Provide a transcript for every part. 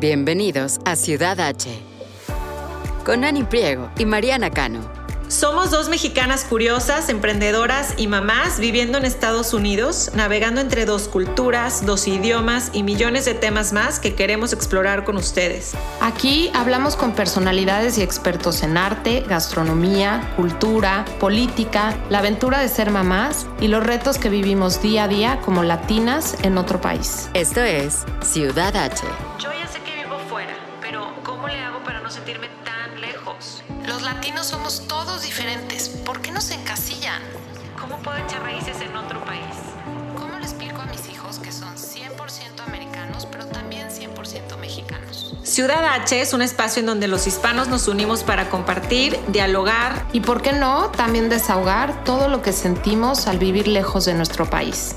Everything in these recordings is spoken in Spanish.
Bienvenidos a Ciudad H. Con Ani Priego y Mariana Cano. Somos dos mexicanas curiosas, emprendedoras y mamás viviendo en Estados Unidos, navegando entre dos culturas, dos idiomas y millones de temas más que queremos explorar con ustedes. Aquí hablamos con personalidades y expertos en arte, gastronomía, cultura, política, la aventura de ser mamás y los retos que vivimos día a día como latinas en otro país. Esto es Ciudad H. Ciudad H es un espacio en donde los hispanos nos unimos para compartir, dialogar Y por qué no, también desahogar todo lo que sentimos al vivir lejos de nuestro país.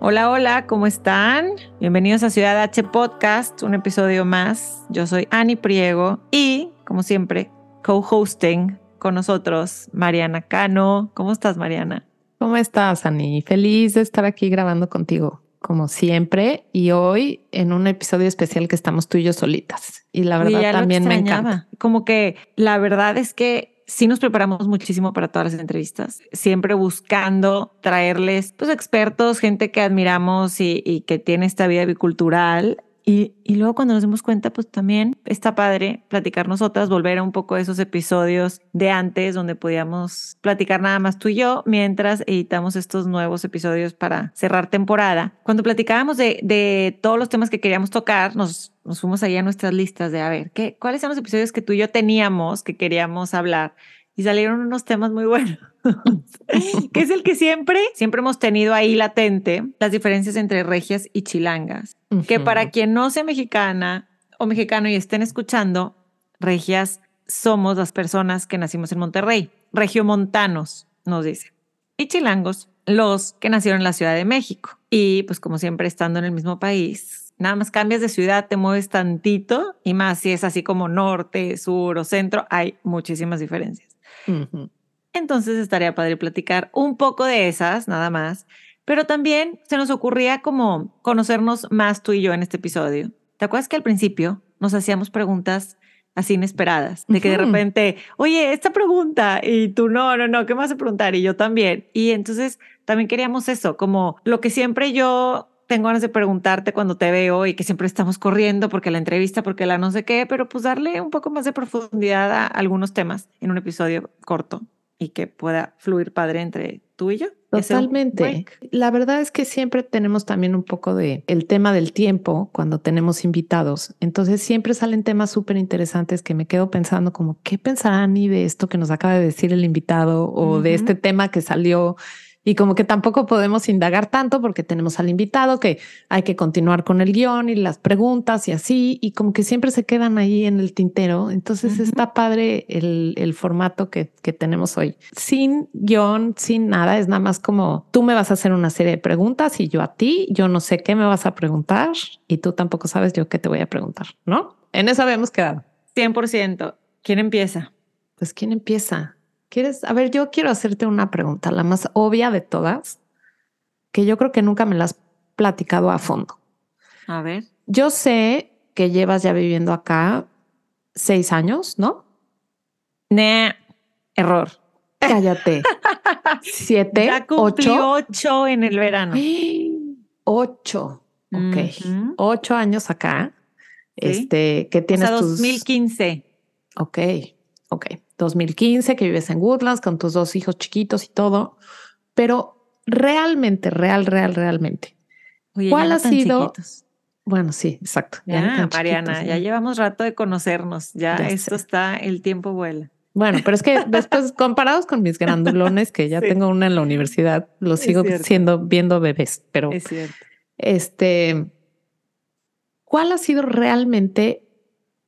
Hola, hola, ¿cómo están? Bienvenidos a Ciudad H Podcast, un episodio más. Yo soy Ani Priego y, como siempre, co-hosting con nosotros Mariana Cano. ¿Cómo estás, Mariana? ¿Cómo estás, Ani? Feliz de estar aquí grabando contigo, como siempre, y hoy en un episodio especial que estamos tú y yo solitas. Y la verdad también me encanta. Como que la verdad es que sí nos preparamos muchísimo para todas las entrevistas, siempre buscando traerles pues expertos, gente que admiramos y, y que tiene esta vida bicultural. Y, luego cuando nos dimos cuenta, pues también está padre platicar nosotras, volver a un poco esos episodios de antes donde podíamos platicar nada más tú y yo mientras editamos estos nuevos episodios para cerrar temporada. Cuando platicábamos de, de todos los temas que queríamos tocar, nos, nos fuimos ahí a nuestras listas de a ver, ¿qué, ¿cuáles son los episodios que tú y yo teníamos que queríamos hablar? Y salieron unos temas muy buenos, que es el que siempre, siempre hemos tenido ahí latente, las diferencias entre regias y chilangas. Que para quien no sea mexicana o mexicano y estén escuchando, regias somos las personas que nacimos en Monterrey, regiomontanos, nos dice. Y chilangos, los que nacieron en la Ciudad de México. Y pues como siempre estando en el mismo país, nada más cambias de ciudad, te mueves tantito y más si es así como norte, sur o centro, hay muchísimas diferencias. Entonces estaría padre platicar un poco de esas, nada más. Pero también se nos ocurría como conocernos más tú y yo en este episodio. ¿Te acuerdas que al principio nos hacíamos preguntas así inesperadas? De que de Ujú. repente, oye, esta pregunta, y tú no, no, no, ¿qué me vas a preguntar? Y yo también. Y entonces también queríamos eso, como lo que siempre yo tengo ganas de preguntarte cuando te veo y que siempre estamos corriendo porque la entrevista, porque la no sé qué, pero pues darle un poco más de profundidad a algunos temas en un episodio corto y que pueda fluir padre entre tú y yo. Totalmente. La verdad es que siempre tenemos también un poco de el tema del tiempo cuando tenemos invitados. Entonces siempre salen temas súper interesantes que me quedo pensando como, ¿qué pensará Ani de esto que nos acaba de decir el invitado o de este tema que salió? Y como que tampoco podemos indagar tanto porque tenemos al invitado que hay que continuar con el guion y las preguntas y así, y como que siempre se quedan ahí en el tintero. Entonces está padre el, el formato que, que tenemos hoy. Sin guion, sin nada, es nada más como tú me vas a hacer una serie de preguntas y yo a ti, yo no sé qué me vas a preguntar y tú tampoco sabes yo qué te voy a preguntar, ¿no? En eso habíamos quedado. 100%. ¿Quién empieza? Pues ¿quién empieza? ¿Quieres? A ver, yo quiero hacerte una pregunta, la más obvia de todas, que yo creo que nunca me la has platicado a fondo. A ver. Yo sé que llevas ya viviendo acá seis años, ¿no? Nah, error. Cállate. Siete, Ya cumplí ocho. ocho en el verano. Ocho. Ok. Ocho años acá. Sí. Este, que O tienes sea, tus. 2015. Ok, ok. 2015, que vives en Woodlands con tus dos hijos chiquitos y todo. Pero realmente, real, real, realmente. Oye, ¿Cuál no ha sido- chiquitos. Bueno, sí, exacto. Ya, Mariana, chiquitos, ya llevamos rato de conocernos. Ya, Ya esto sé. está, el tiempo vuela. Bueno, pero es que después, comparados con mis grandulones, que ya Sí. tengo una en la universidad, los Es sigo cierto. siendo viendo bebés. Pero Es cierto. este, ¿cuál ha sido realmente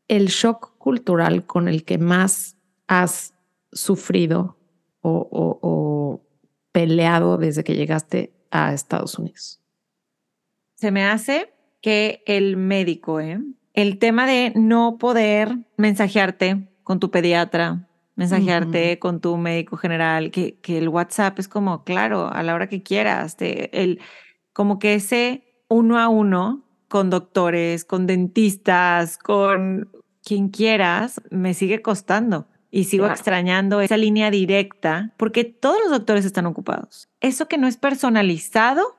el shock cultural con el que más has sufrido o, o- o peleado desde que llegaste a Estados Unidos? Se me hace que el médico, ¿eh? el tema de no poder mensajearte con tu pediatra, mensajearte con tu médico general, que, que el WhatsApp es como, claro, a la hora que quieras, te, el, como que ese uno a uno con doctores, con dentistas, con quien quieras, me sigue costando y sigo extrañando esa línea directa porque todos los doctores están ocupados. Eso que no es personalizado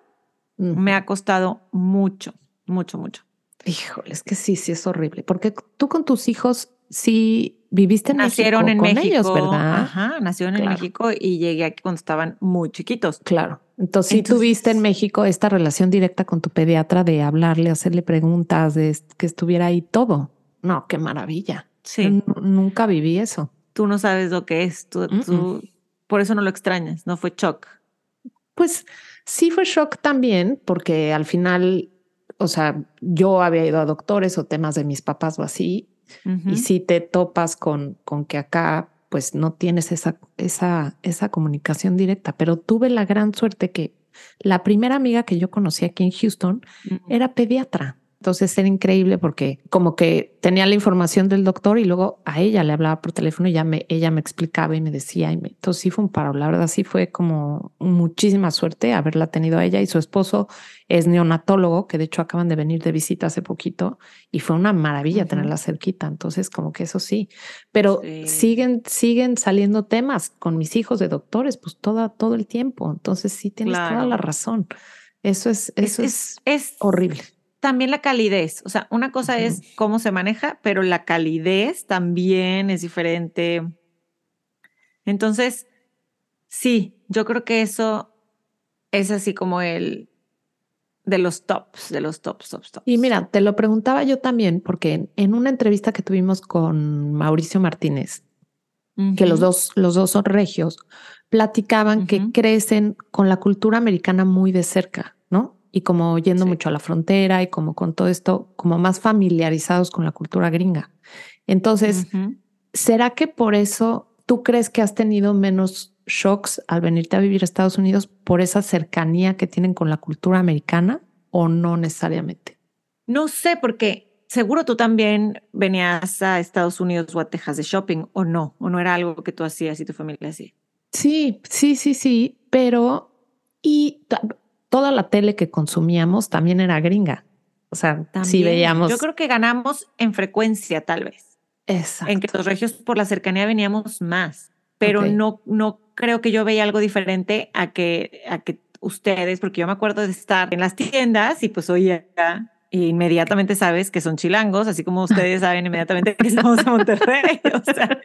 me ha costado mucho, mucho, mucho. Híjole, es que sí, sí es horrible, porque tú con tus hijos sí viviste en Nacieron México en con México, ellos, ¿verdad? Ajá, nacieron en México y llegué aquí cuando estaban muy chiquitos. Claro. Entonces, sí tuviste en México esta relación directa con tu pediatra de hablarle, hacerle preguntas, de que estuviera ahí todo. No, qué maravilla. Sí. nunca viví eso. Tú no sabes lo que es. Tú, tú, por eso no lo extrañas. No fue shock. Pues sí fue shock también, porque al final, o sea, yo había ido a doctores o temas de mis papás o así, y si te topas con, con que acá pues no tienes esa, esa, esa comunicación directa, pero tuve la gran suerte que la primera amiga que yo conocí aquí en Houston era pediatra. Entonces era increíble porque como que tenía la información del doctor y luego a ella le hablaba por teléfono y ya me, ella me explicaba y me decía. Y me, entonces sí fue un paro. La verdad sí fue como muchísima suerte haberla tenido a ella y su esposo es neonatólogo, que de hecho acaban de venir de visita hace poquito y fue una maravilla tenerla cerquita. Entonces como que eso sí, pero siguen, siguen saliendo temas con mis hijos de doctores, pues toda, todo el tiempo. Entonces sí tienes toda la razón. Eso es, eso es, es horrible también la calidez. O sea, una cosa es cómo se maneja, pero la calidez también es diferente. Entonces, sí, yo creo que eso es así como el de los tops, de los tops, tops, tops. Y mira, te lo preguntaba yo también, porque en una entrevista que tuvimos con Mauricio Martínez, que los dos, los dos son regios, platicaban que crecen con la cultura americana muy de cerca, ¿no? Y como yendo mucho a la frontera y como con todo esto, como más familiarizados con la cultura gringa. Entonces, ¿será que por eso tú crees que has tenido menos shocks al venirte a vivir a Estados Unidos por esa cercanía que tienen con la cultura americana o no necesariamente? No sé, porque seguro tú también venías a Estados Unidos o a Texas de shopping o no, o no era algo que tú hacías y tu familia hacía. Sí, sí, sí, sí, pero y toda la tele que consumíamos también era gringa. O sea, si veíamos. Yo creo que ganamos en frecuencia, tal vez. Exacto. En que los regios por la cercanía veníamos más. Pero no, no creo que yo veía algo diferente a que, a que ustedes, porque yo me acuerdo de estar en las tiendas y pues oía y inmediatamente sabes que son chilangos, así como ustedes saben inmediatamente que estamos en Monterrey. O sea,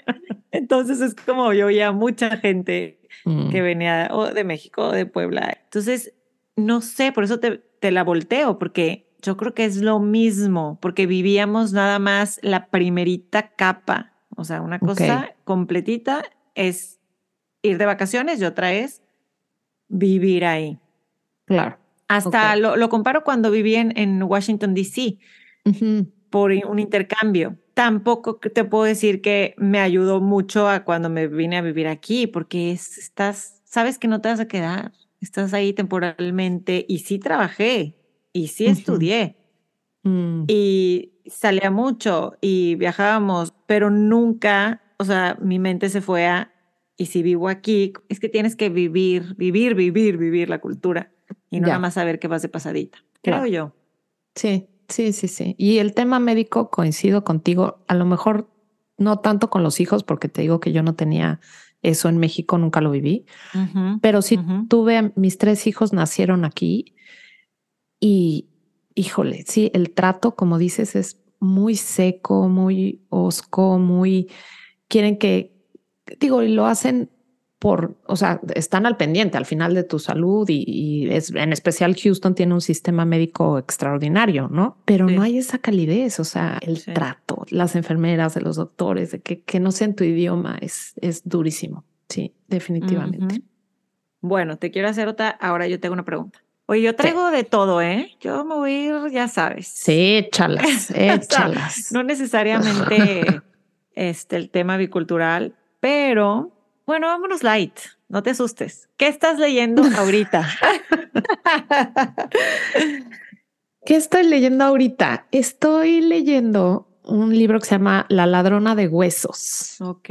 entonces es como yo oía mucha gente mm. que venía o de México o de Puebla. Entonces no sé, por eso te, la volteo, porque yo creo que es lo mismo, porque vivíamos nada más la primerita capa. O sea, una cosa completita es ir de vacaciones y otra es vivir ahí. Claro. Hasta lo, comparo cuando viví en, Washington, D.C. por un intercambio. Tampoco te puedo decir que me ayudó mucho a cuando me vine a vivir aquí, porque estás, sabes que no te vas a quedar estás ahí temporalmente y sí trabajé y sí estudié mm. y salía mucho y viajábamos, pero nunca, o sea, mi mente se fue a, y si vivo aquí, es que tienes que vivir, vivir, vivir, vivir la cultura y no nada más saber qué vas de pasadita, creo yo. Sí, sí, sí, sí. Y el tema médico, coincido contigo, a lo mejor no tanto con los hijos, porque te digo que yo no tenía eso en México nunca lo viví, pero sí tuve, mis tres hijos nacieron aquí y, híjole, sí, el trato, como dices, es muy seco, muy osco, muy, quieren que, digo, y lo hacen por, o sea, están al pendiente al final de tu salud y, es, en especial Houston tiene un sistema médico extraordinario, ¿no? Pero no hay esa calidez, o sea, el trato, las enfermeras, de los doctores, de que, que no sea en tu idioma, es, es durísimo. Sí, definitivamente. Bueno, te quiero hacer otra, ahora yo tengo una pregunta. Oye, yo traigo de todo, ¿eh? Yo me voy a ir, ya sabes. Sí, échalas, échalas. no necesariamente este, el tema bicultural, pero bueno, vámonos light, no te asustes. ¿Qué estás leyendo ahorita? ¿Qué estoy leyendo ahorita? Estoy leyendo un libro que se llama La ladrona de huesos. Ok.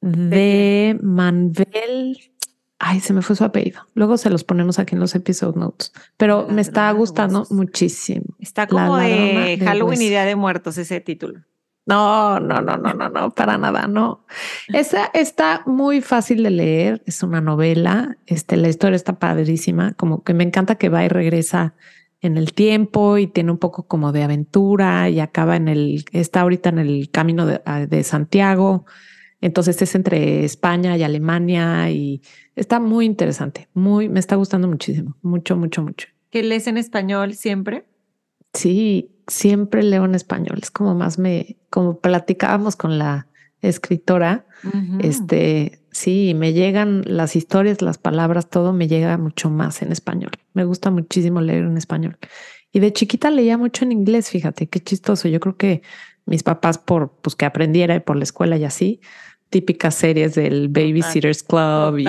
de Manuel. Ay, se me fue su apellido. Luego se los ponemos aquí en los episode notes. Pero me está gustando muchísimo. Está como de Halloween y Día de Muertos ese título. No, no, no, no, no, no, para nada, no. Esa está muy fácil de leer, es una novela, este, la historia está padrísima, como que me encanta que va y regresa en el tiempo y tiene un poco como de aventura y acaba en el, está ahorita en el camino de, de Santiago, entonces es entre España y Alemania y está muy interesante, muy, me está gustando muchísimo, mucho, mucho, mucho. ¿Qué lees en español siempre? Sí, siempre leo en español. Es como más me, como platicábamos con la escritora, este, sí, me llegan las historias, las palabras, todo me llega mucho más en español. Me gusta muchísimo leer en español. Y de chiquita leía mucho en inglés, fíjate, qué chistoso. Yo creo que mis papás por pues que aprendiera y por la escuela y así, típicas series del Babysitters Club y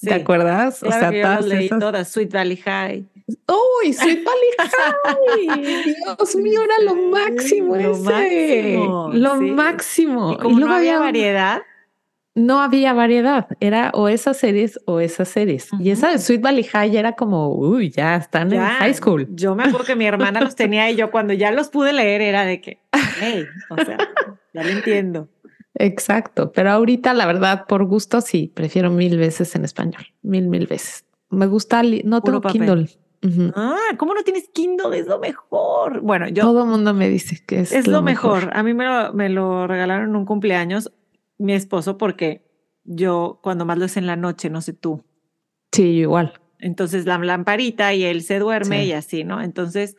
¿te acuerdas? o sea, todas leí todas, Sweet Valley High. ¡Uy, Sweet Valley High! Dios mío, era lo máximo lo Máximo, lo máximo. Y como no había variedad. No había variedad, era o esas series o esas series. Y esa de Sweet Valley High era como, uy, ya están en high school. Yo me acuerdo que mi hermana los tenía y yo cuando ya los pude leer era de que, hey, o sea, ya lo entiendo. Exacto, pero ahorita la verdad por gusto sí, prefiero mil veces en español, mil, mil veces. Me gusta, no tengo Kindle. Ah, ¿cómo no tienes Kindle? Es lo mejor. Bueno, yo. Todo el mundo me dice que es, es lo, mejor. A mí me lo, me lo regalaron en un cumpleaños mi esposo porque yo cuando más lo es en la noche, no sé tú. Sí, igual. Entonces la lamparita y él se duerme y así, ¿no? Entonces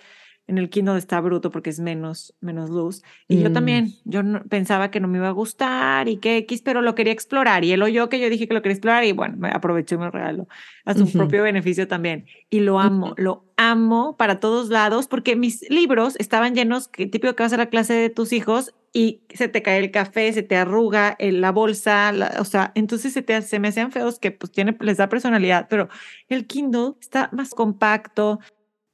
en el Kindle está bruto porque es menos, menos luz. Y yo mm. también, yo pensaba que no me iba a gustar y que X, pero lo quería explorar. Y él oyó que yo dije que lo quería explorar y bueno, me aproveché y me regaló a su propio beneficio también. Y lo amo, lo amo para todos lados porque mis libros estaban llenos, que típico que vas a la clase de tus hijos y se te cae el café, se te arruga la bolsa, o sea, entonces se, te, se me hacían feos que pues tiene, les da personalidad, pero el Kindle está más compacto.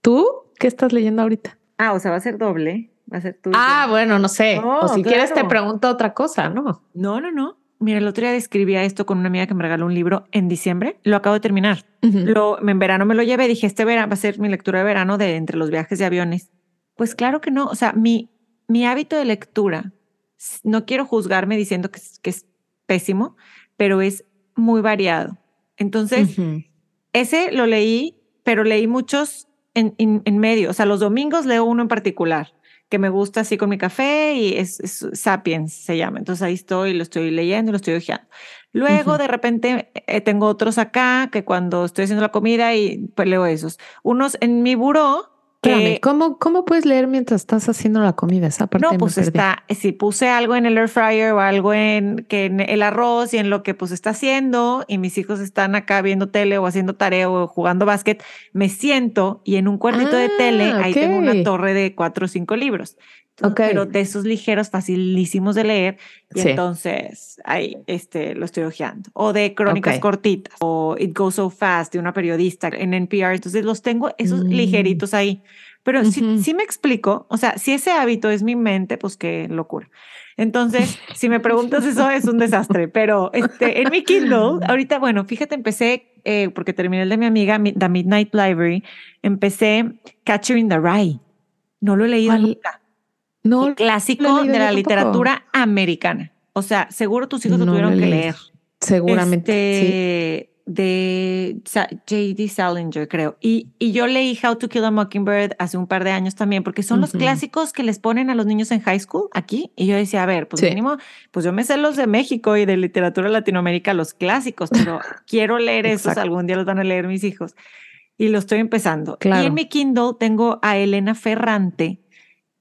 ¿Tú? ¿Qué estás leyendo ahorita? Ah, o sea, va a ser doble. Va a ser tuyo. Ah, bueno, no sé. o si quieres te pregunto otra cosa, ¿no? No, no, no. Mira, el otro día describía esto con una amiga que me regaló un libro en diciembre. Lo acabo de terminar. lo, en verano me lo llevé. Dije, este verano va a ser mi lectura de verano de entre los viajes de aviones. Pues claro que no. O sea, mi, mi hábito de lectura, no quiero juzgarme diciendo que, que es pésimo, pero es muy variado. Entonces, ese lo leí, pero leí muchos en, medio. O sea, los domingos leo uno en particular que me gusta así con mi café y es, Sapiens se llama. Entonces ahí estoy, lo estoy leyendo, lo estoy ojeando. Luego de repente eh, tengo otros acá que cuando estoy haciendo la comida y pues leo esos. Unos en mi buró ¿cómo, ¿cómo puedes leer mientras estás haciendo la comida? Esa parte no, pues está, si puse algo en el air fryer o algo en, que en el arroz y en lo que pues está haciendo y mis hijos están acá viendo tele o haciendo tarea o jugando básquet, me siento y en un cuartito de tele ah, ahí tengo una torre de cuatro o cinco libros. Pero de esos ligeros, facilísimos de leer. Y entonces ahí este, lo estoy hojeando. O de crónicas cortitas. O It Goes So Fast de una periodista en NPR. Entonces los tengo esos mm. ligeritos ahí. Pero si, si me explico, o sea, si ese hábito es mi mente, pues qué locura. Entonces, si me preguntas eso, es un desastre. Pero este, en mi Kindle, ahorita, bueno, fíjate, empecé, eh, porque terminé el de mi amiga, The Midnight Library, empecé Catcher in the Rye. No lo he leído nunca. No, clásico de la literatura americana. O sea, seguro tus hijos lo tuvieron que leer. Seguramente. Este, De J.D. Salinger, creo. Y, y yo leí How to Kill a Mockingbird hace un par de años también, porque son los clásicos que les ponen a los niños en high school aquí. Y yo decía, a ver, pues mínimo, pues yo me sé los de México y de literatura Latinoamérica, los clásicos, pero quiero leer esos, algún día los van a leer mis hijos. Y lo estoy empezando. Y en mi Kindle tengo a Elena Ferrante,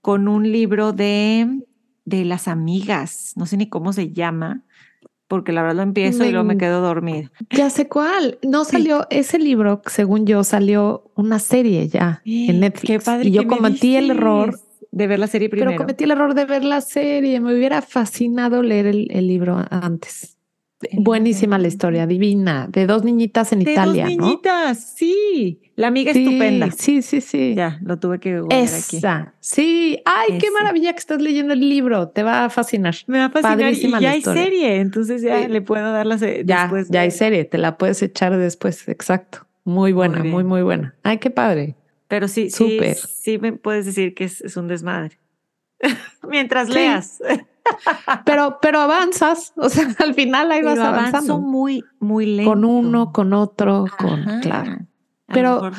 con un libro de, de las amigas, no sé ni cómo se llama, porque la verdad lo empiezo y luego me quedo dormida. Ya sé cuál. No salió ese libro, según yo, salió una serie ya en Netflix. Qué padre y yo cometí el error de ver la serie primero. Pero cometí el error de ver la serie. Me hubiera fascinado leer el, libro antes. Buenísima la historia, divina, de dos niñitas en de Italia, dos ¿no? niñitas, sí. La amiga Sí, estupenda. Sí, sí, sí. Ya, lo tuve que googlear aquí. Esa. Sí. Ay, qué maravilla que estás leyendo el libro. Te va a fascinar. Me va a fascinar Padrísima y la ya hay historia. serie, entonces ya Sí. le puedo dar la se- Ya, después ya hay serie. Te la puedes echar después. Exacto. Muy buena, Muy muy, buena. Ay, qué padre. Pero sí, sí, Súper. sí me puedes decir que es, es un desmadre. Mientras Sí. leas. Pero, pero avanzas. O sea, al final ahí vas Pero avanzando. muy, muy lento. Con uno, con otro, con. Claro. Pero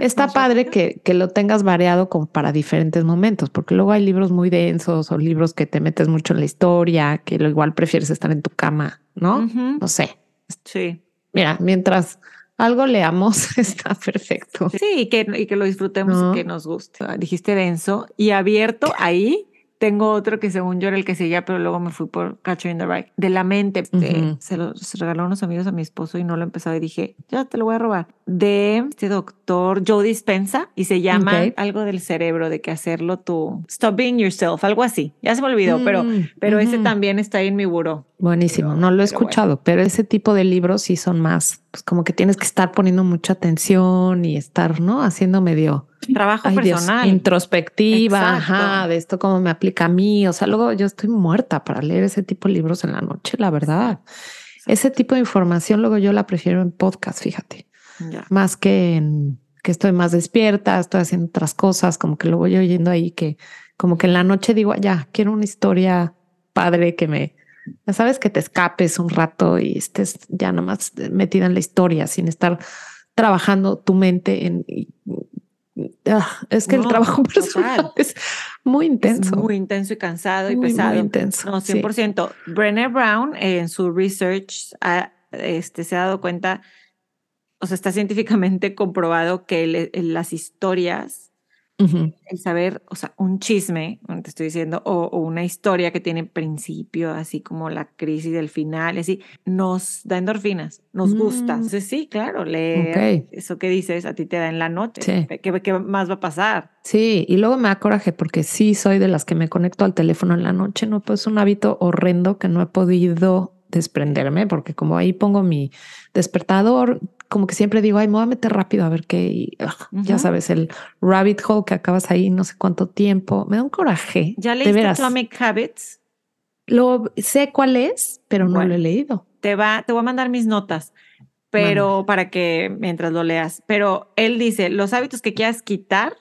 Está padre que, que lo tengas variado como para diferentes momentos, porque luego hay libros muy densos o libros que te metes mucho en la historia, que lo igual prefieres estar en tu cama, ¿no? No sé. Sí. Mira, mientras algo leamos, está perfecto. Sí, y que, y que lo disfrutemos No. y que nos guste. Ah, Dijiste denso y abierto ahí. Tengo otro que según yo era el que seguía, pero luego me fui por Catcher in the Rye. De la mente. se lo se regaló a unos amigos a mi esposo y no lo he empezado y dije, ya te lo voy a robar. De este doctor Joe Dispensa y se llama algo del cerebro, de que hacerlo tú. Stop being yourself, algo así. Ya se me olvidó, pero, Mm, pero ese también está ahí en mi buró. Buenísimo, Pero- no lo he pero bueno. escuchado, pero ese tipo de libros sí son más, pues como que tienes que estar poniendo mucha atención y estar, ¿no? Haciendo medio Trabajo Ay, Dios, personal. introspectiva, ajá, de esto cómo me aplica a mí. O sea, luego yo estoy muerta para leer ese tipo de libros en la noche, la verdad. Ese tipo de información luego yo la prefiero en podcast, fíjate, Ya. más que en que estoy más despierta, estoy haciendo otras cosas, como que lo voy oyendo ahí, que como que en la noche digo, ya, quiero una historia padre que me, ya sabes, que te escapes un rato y estés ya nomás metida en la historia sin estar trabajando tu mente en... Ah, es que el trabajo total. personal es muy intenso. Es muy intenso y cansado y muy pesado. intenso, No, sí. 100%. Brené Brown en su research ha, este, se ha dado cuenta, o sea, está científicamente comprobado que el- las historias, Ujú. el saber, o sea, un chisme, te estoy diciendo, o, o una historia que tiene principio, así como la crisis del final, así, nos da endorfinas, nos gusta. Mm. Entonces, sí, claro, leer Ok. eso que dices a ti te da en la noche. Sí. ¿Qué, qué más va a pasar? Sí, y luego me da coraje porque sí soy de las que me conecto al teléfono en la noche, no pues es un hábito horrendo que no he podido desprenderme porque como ahí pongo mi despertador, como que siempre digo, ay, me voy a meter rápido a ver qué, y, ugh, ya sabes, el rabbit hole que acabas ahí no sé cuánto tiempo, me da un coraje. ¿Ya de leíste veras. Atomic Habits? Lo sé cuál es, pero no Bueno. lo he leído. te va, te voy a mandar mis notas, pero para que mientras lo leas. Pero él dice, los hábitos que quieras quitar,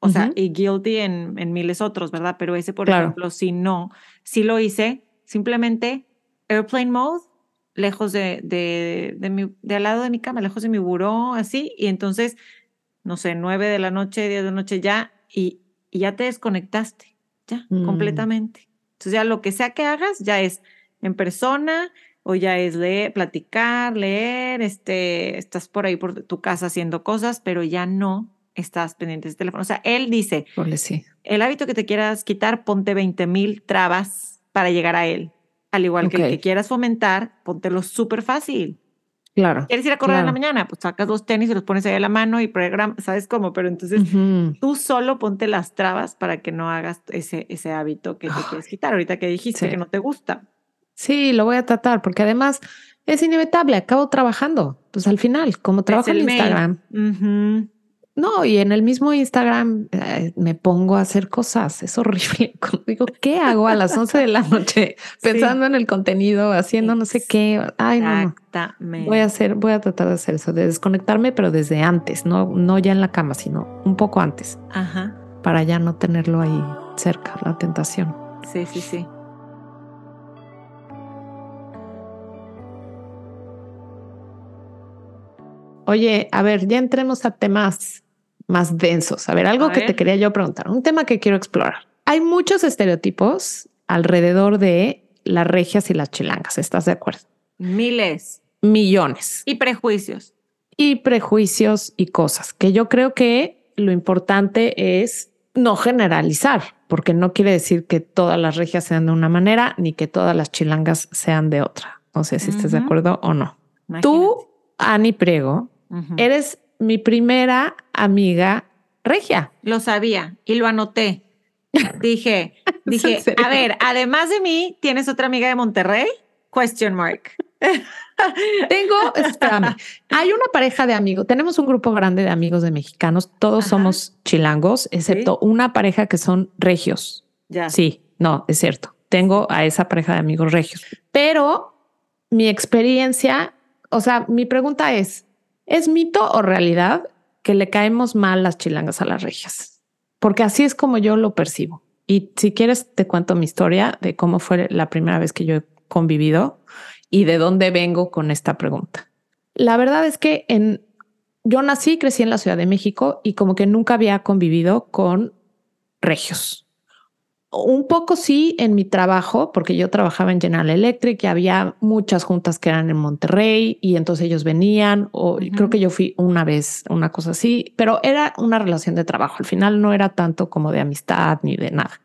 o sea, y guilty en, en miles otros, ¿verdad? Pero ese, por Claro. ejemplo, si no, si lo hice, simplemente airplane mode, lejos de, de, de, mi, de al lado de mi cama, lejos de mi buró, así, y entonces, no sé, nueve de la noche, diez de la noche ya, y, y ya te desconectaste, ya, Mm. completamente. Entonces ya lo que sea que hagas, ya es en persona, o ya es leer, platicar, leer, este, estás por ahí por tu casa haciendo cosas, pero ya no estás pendiente del teléfono. O sea, él dice, sí. el hábito que te quieras quitar, ponte 20 mil trabas para llegar a él. Al igual que el que quieras fomentar, póntelo súper fácil. Claro. ¿Quieres ir a correr en la mañana? Pues sacas los tenis y los pones ahí a la mano y programa, ¿sabes cómo? Pero entonces tú solo ponte las trabas para que no hagas ese, ese hábito que te Ay, quieres quitar. Ahorita que dijiste sí. que no te gusta. Sí, lo voy a tratar porque además es inevitable, acabo trabajando. Pues al final, como trabajo en. Instagram, Ujú. No, y en el mismo Instagram eh, me pongo a hacer cosas. Es horrible. Digo, ¿qué hago a las 11 de la noche pensando en el contenido, haciendo no sé qué? Ay, no, no. Exactamente. Voy a hacer, voy a tratar de hacer eso, de desconectarme, pero desde antes, no, no ya en la cama, sino un poco antes, Ajá. para ya no tenerlo ahí cerca, la tentación. Sí, sí, sí. Oye, a ver, ya entremos a temas más densos. A ver, algo A que te quería yo preguntar, un tema que quiero explorar. Hay muchos estereotipos alrededor de las regias y las chilangas, ¿estás de acuerdo? Miles. Millones. Y prejuicios. Y prejuicios y cosas que yo creo que lo importante es no generalizar, porque no quiere decir que todas las regias sean de una manera ni que todas las chilangas sean de otra. No sé si estés de acuerdo o no. Imagínate. Tú, Ani Priego, eres mi primera amiga regia. Lo sabía y lo anoté. Dije, ¿Es en dije, a ver, además de mí, ¿tienes otra amiga de Monterrey? Question mark. Tengo, espérame, hay una pareja de amigos, tenemos un grupo grande de amigos de mexicanos, todos somos chilangos, excepto una pareja que son regios. Ya. Sí, no, es cierto. Tengo a esa pareja de amigos regios, pero mi experiencia, o sea, mi pregunta es, ¿es mito o realidad que le caemos mal las chilangas a las regias? Porque así es como yo lo percibo. Y si quieres, te cuento mi historia de cómo fue la primera vez que yo he convivido y de dónde vengo con esta pregunta. La verdad es que en, yo nací, crecí en la Ciudad de México y como que nunca había convivido con regios. Un poco sí en mi trabajo, porque yo trabajaba en General Electric y había muchas juntas que eran en Monterrey y entonces ellos venían o creo que yo fui una vez, una cosa así, pero era una relación de trabajo. Al final no era tanto como de amistad ni de nada.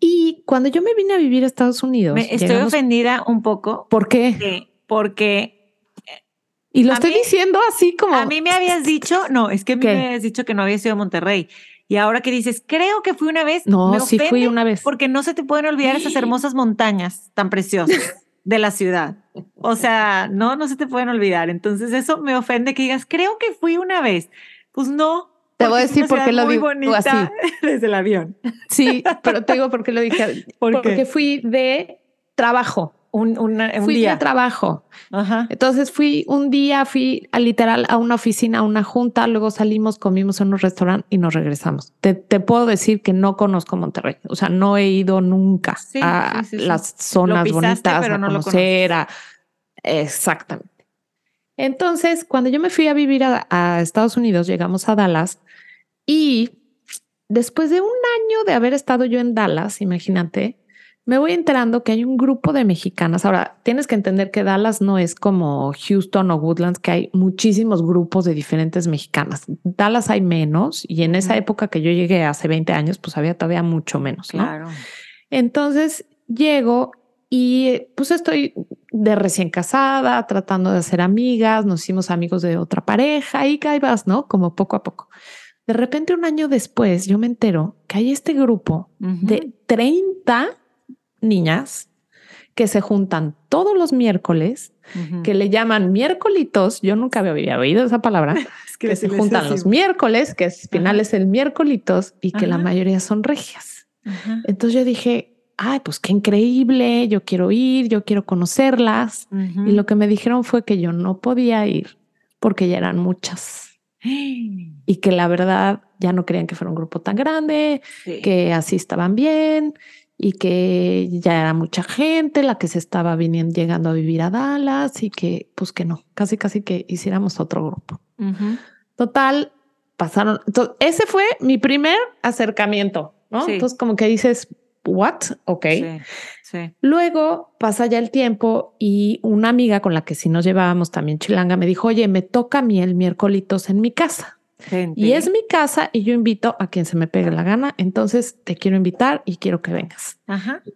Y cuando yo me vine a vivir a Estados Unidos, me estoy ofendida un poco. ¿Por qué? porque y lo estoy diciendo así como a mí me habías dicho, no, es que me habías dicho que no había sido a Monterrey. Y ahora que dices, creo que fui una vez. No, sí fui una vez. Porque no se te pueden olvidar esas hermosas montañas tan preciosas de la ciudad. O sea, no, no se te pueden olvidar. Entonces eso me ofende que digas, creo que fui una vez. Pues no, te voy a decir por qué lo digo así. Desde el avión. Sí, pero te digo por qué lo dije. porque fui de trabajo. Un, un fui día. de trabajo. Ajá. Entonces fui un día, fui a literal a una oficina, a una junta, luego salimos, comimos en un restaurante y nos regresamos. Te, te puedo decir que no conozco Monterrey. O sea, no he ido nunca a las zonas bonitas, pero no conocer. a... Exactamente. Entonces, cuando yo me fui a vivir a, Estados Unidos, llegamos a Dallas y después de un año de haber estado yo en Dallas, imagínate, me voy enterando que hay un grupo de mexicanas. Ahora, tienes que entender que Dallas no es como Houston o Woodlands, que hay muchísimos grupos de diferentes mexicanas. Dallas hay menos y en esa época que yo llegué hace 20 años, pues había todavía mucho menos. Claro. Entonces llego y pues estoy de recién casada, tratando de hacer amigas, nos hicimos amigos de otra pareja y ahí vas, ¿no? Como poco a poco. De repente, un año después, yo me entero que hay este grupo de 30 niñas que se juntan todos los miércoles, que le llaman miércolitos. Yo nunca había oído esa palabra. que, se juntan los miércoles, que al final es el miércolitos y que la mayoría son regias. Entonces yo dije, ay, pues qué increíble, yo quiero ir, yo quiero conocerlas. Y lo que me dijeron fue que yo no podía ir porque ya eran muchas. Y que la verdad ya no creían que fuera un grupo tan grande, que así estaban bien y que ya era mucha gente la que se estaba viniendo, llegando a vivir a Dallas y que pues que no, casi casi que hiciéramos otro grupo. Total, pasaron. Entonces, ese fue mi primer acercamiento, ¿no? Entonces como que dices, what? Ok. Luego pasa ya el tiempo y una amiga con la que sí nos llevábamos también chilanga me dijo, oye, me toca a mí el miércoles en mi casa. Y es mi casa y yo invito a quien se me pegue la gana. Entonces te quiero invitar y quiero que vengas.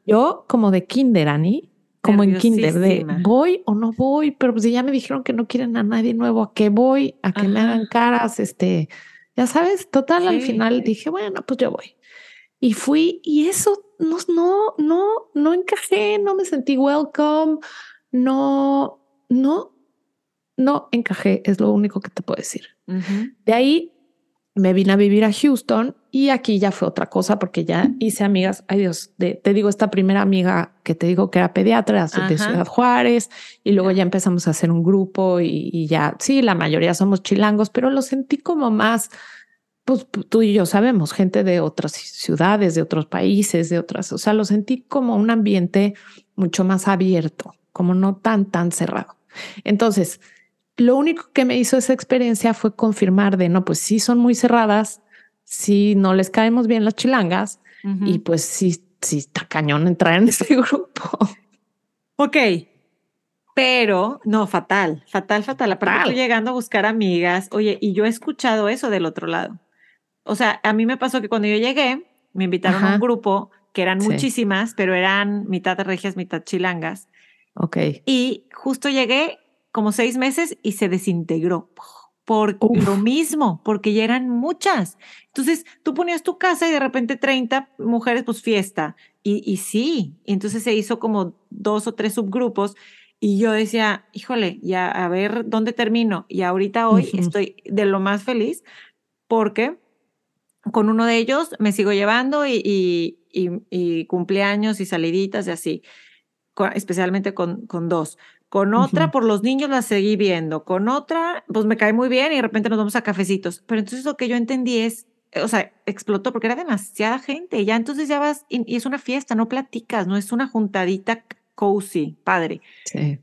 Yo como de kinder, Ani, como en kinder, de voy o no voy, pero pues ya me dijeron que no quieren a nadie nuevo, a qué voy, a que me hagan caras, este, ya sabes, total, al final dije, bueno, pues yo voy. Y fui y eso no, no, no, no encajé, no me sentí welcome, no, no, no encajé, es lo único que te puedo decir. De ahí me vine a vivir a Houston y aquí ya fue otra cosa porque ya hice amigas, ay Dios, te digo, esta primera amiga que te digo que era pediatra de Ciudad Juárez y luego ya empezamos a hacer un grupo y, y, ya, sí, la mayoría somos chilangos, pero lo sentí como más pues tú y yo sabemos, gente de otras ciudades, de otros países, de otras, o sea, lo sentí como un ambiente mucho más abierto, como no tan, tan cerrado. Entonces, lo único que me hizo esa experiencia fue confirmar de, no, pues sí son muy cerradas, sí no les caemos bien las chilangas y pues sí, sí está cañón entrar en este grupo. Ok, pero no, fatal, fatal, fatal. Aparte estoy llegando a buscar amigas. Oye, y yo he escuchado eso del otro lado o sea, a mí me pasó que cuando yo llegué, me invitaron a un grupo que eran muchísimas, pero eran mitad regias, mitad chilangas. Ok. Y justo llegué como seis meses y se desintegró por lo mismo, porque ya eran muchas. Entonces, tú ponías tu casa y de repente 30 mujeres, pues fiesta. Y, y sí, y entonces se hizo como dos o tres subgrupos Y yo decía, híjole, ya a ver dónde termino. Y ahorita hoy estoy de lo más feliz porque con uno de ellos me sigo llevando y, y, y, cumpleaños y saliditas y así, especialmente con, con dos. Con otra, por los niños la seguí viendo. Con otra, pues me cae muy bien y de repente nos vamos a cafecitos. Pero entonces lo que yo entendí es, o sea, explotó porque era demasiada gente. Ya entonces ya vas y, es una fiesta, no platicas, no es una juntadita cozy, padre. Sí.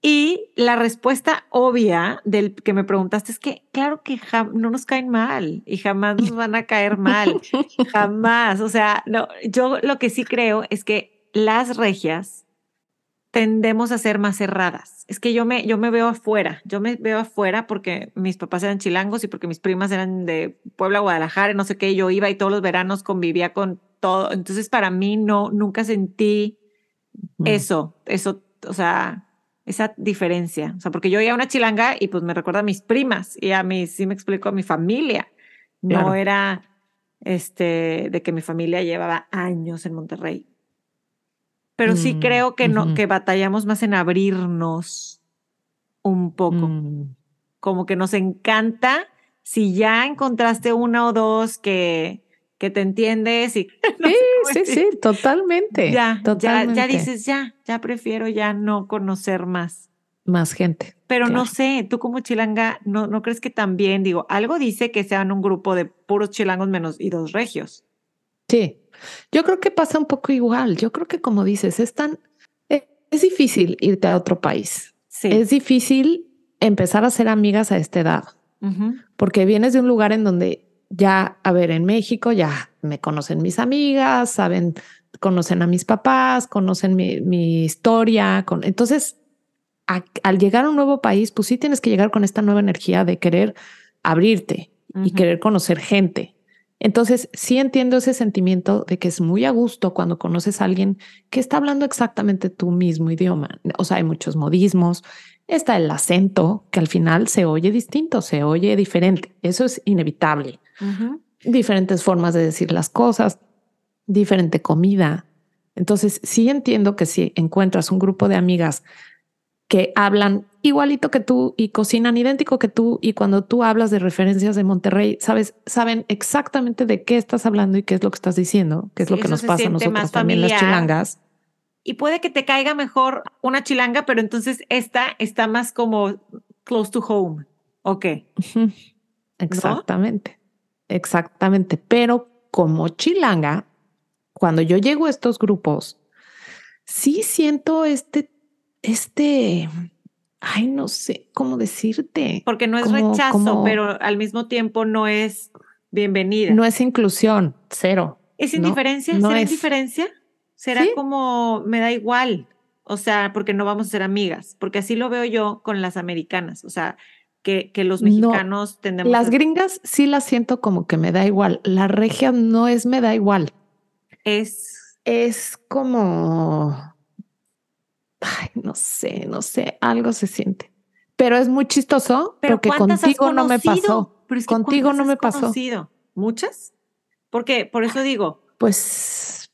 Y la respuesta obvia del que me preguntaste es que, claro que no nos caen mal y jamás nos van a caer mal, jamás. O sea, no, yo lo que sí creo es que las regias tendemos a ser más cerradas. Es que yo me, yo me veo afuera, yo me veo afuera porque mis papás eran chilangos y porque mis primas eran de Puebla, Guadalajara, no sé qué, yo iba y todos los veranos convivía con todo. Entonces, para mí no, nunca sentí eso, eso, o sea, esa diferencia. O sea, porque yo iba a una chilanga y pues me recuerda a mis primas y a mí, sí me explico, a mi familia. No era este, de que mi familia llevaba años en Monterrey. Pero sí mm, creo que, no, que batallamos más en abrirnos un poco. Mm. Como que nos encanta si ya encontraste una o dos que, que te entiendes y sí, sí, sí, totalmente. Ya, ya, ya dices, ya, ya prefiero ya no conocer más. Más gente. Pero no sé, tú como chilanga, ¿no, ¿no crees que también, digo, algo dice que sean un grupo de puros chilangos menos y dos regios? Sí, yo creo que pasa un poco igual. Yo creo que como dices, es tan, e, es, difícil irte a otro país. Sí. Es difícil empezar a ser amigas a esta edad, porque vienes de un lugar en donde ya, a ver, en México ya me conocen mis amigas, saben, conocen a mis papás, conocen mi, historia. Con, entonces, al llegar a un nuevo país, pues sí tienes que llegar con esta nueva energía de querer abrirte y querer conocer gente. Entonces, sí entiendo ese sentimiento de que es muy a gusto cuando conoces a alguien que está hablando exactamente tu mismo idioma. O sea, hay muchos modismos, está el acento, que al final se oye distinto, se oye diferente. Eso es inevitable diferentes formas de decir las cosas, diferente comida. Entonces, sí entiendo que si encuentras un grupo de amigas que hablan igualito que tú y cocinan idéntico que tú y cuando tú hablas de referencias de Monterrey, sabes, saben exactamente de qué estás hablando y qué es lo que estás diciendo, qué es lo que nos pasa a nosotros también las chilangas. Y puede que te caiga mejor una chilanga, pero entonces esta está más como close to home. Ok. Exactamente. Exactamente, pero como chilanga, cuando yo llego a estos grupos, sí siento este, este, ay, no sé cómo decirte. Porque no es rechazo, pero al mismo tiempo no es bienvenida. No es inclusión, cero. ¿Es indiferencia? No, ¿Será indiferencia? ¿Será como me da igual? O sea, porque no vamos a ser amigas, porque así lo veo yo con las americanas. O sea, que, que los mexicanos tendemos. Las gringas sí las siento como que me da igual. La regia no es me da igual. Es. Es como. Ay, no sé, no sé, algo se siente. Pero es muy chistoso porque contigo no me pasó. contigo no me pasó. Conocido? ¿Muchas? Porque por eso digo. Pues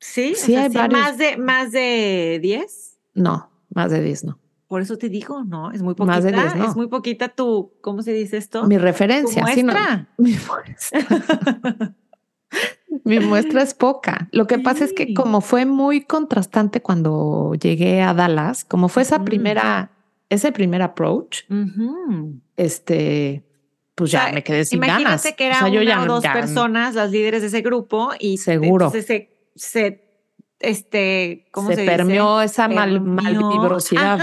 sí, sí, hay más de más de 10. No, más de 10 no. Por eso te digo, no, es muy poquita. Es muy poquita tu, ¿cómo se dice esto? Mi referencia. ¿Tu muestra? mi muestra. mi muestra es poca. Lo que pasa es que como fue muy contrastante cuando llegué a Dallas, como fue esa primera, ese primer approach, este, pues ya me quedé sin imagínate ganas. que era una o dos personas, las líderes de ese grupo, y seguro se, se este, ¿cómo se, permeó esa mal, malvibrosidad.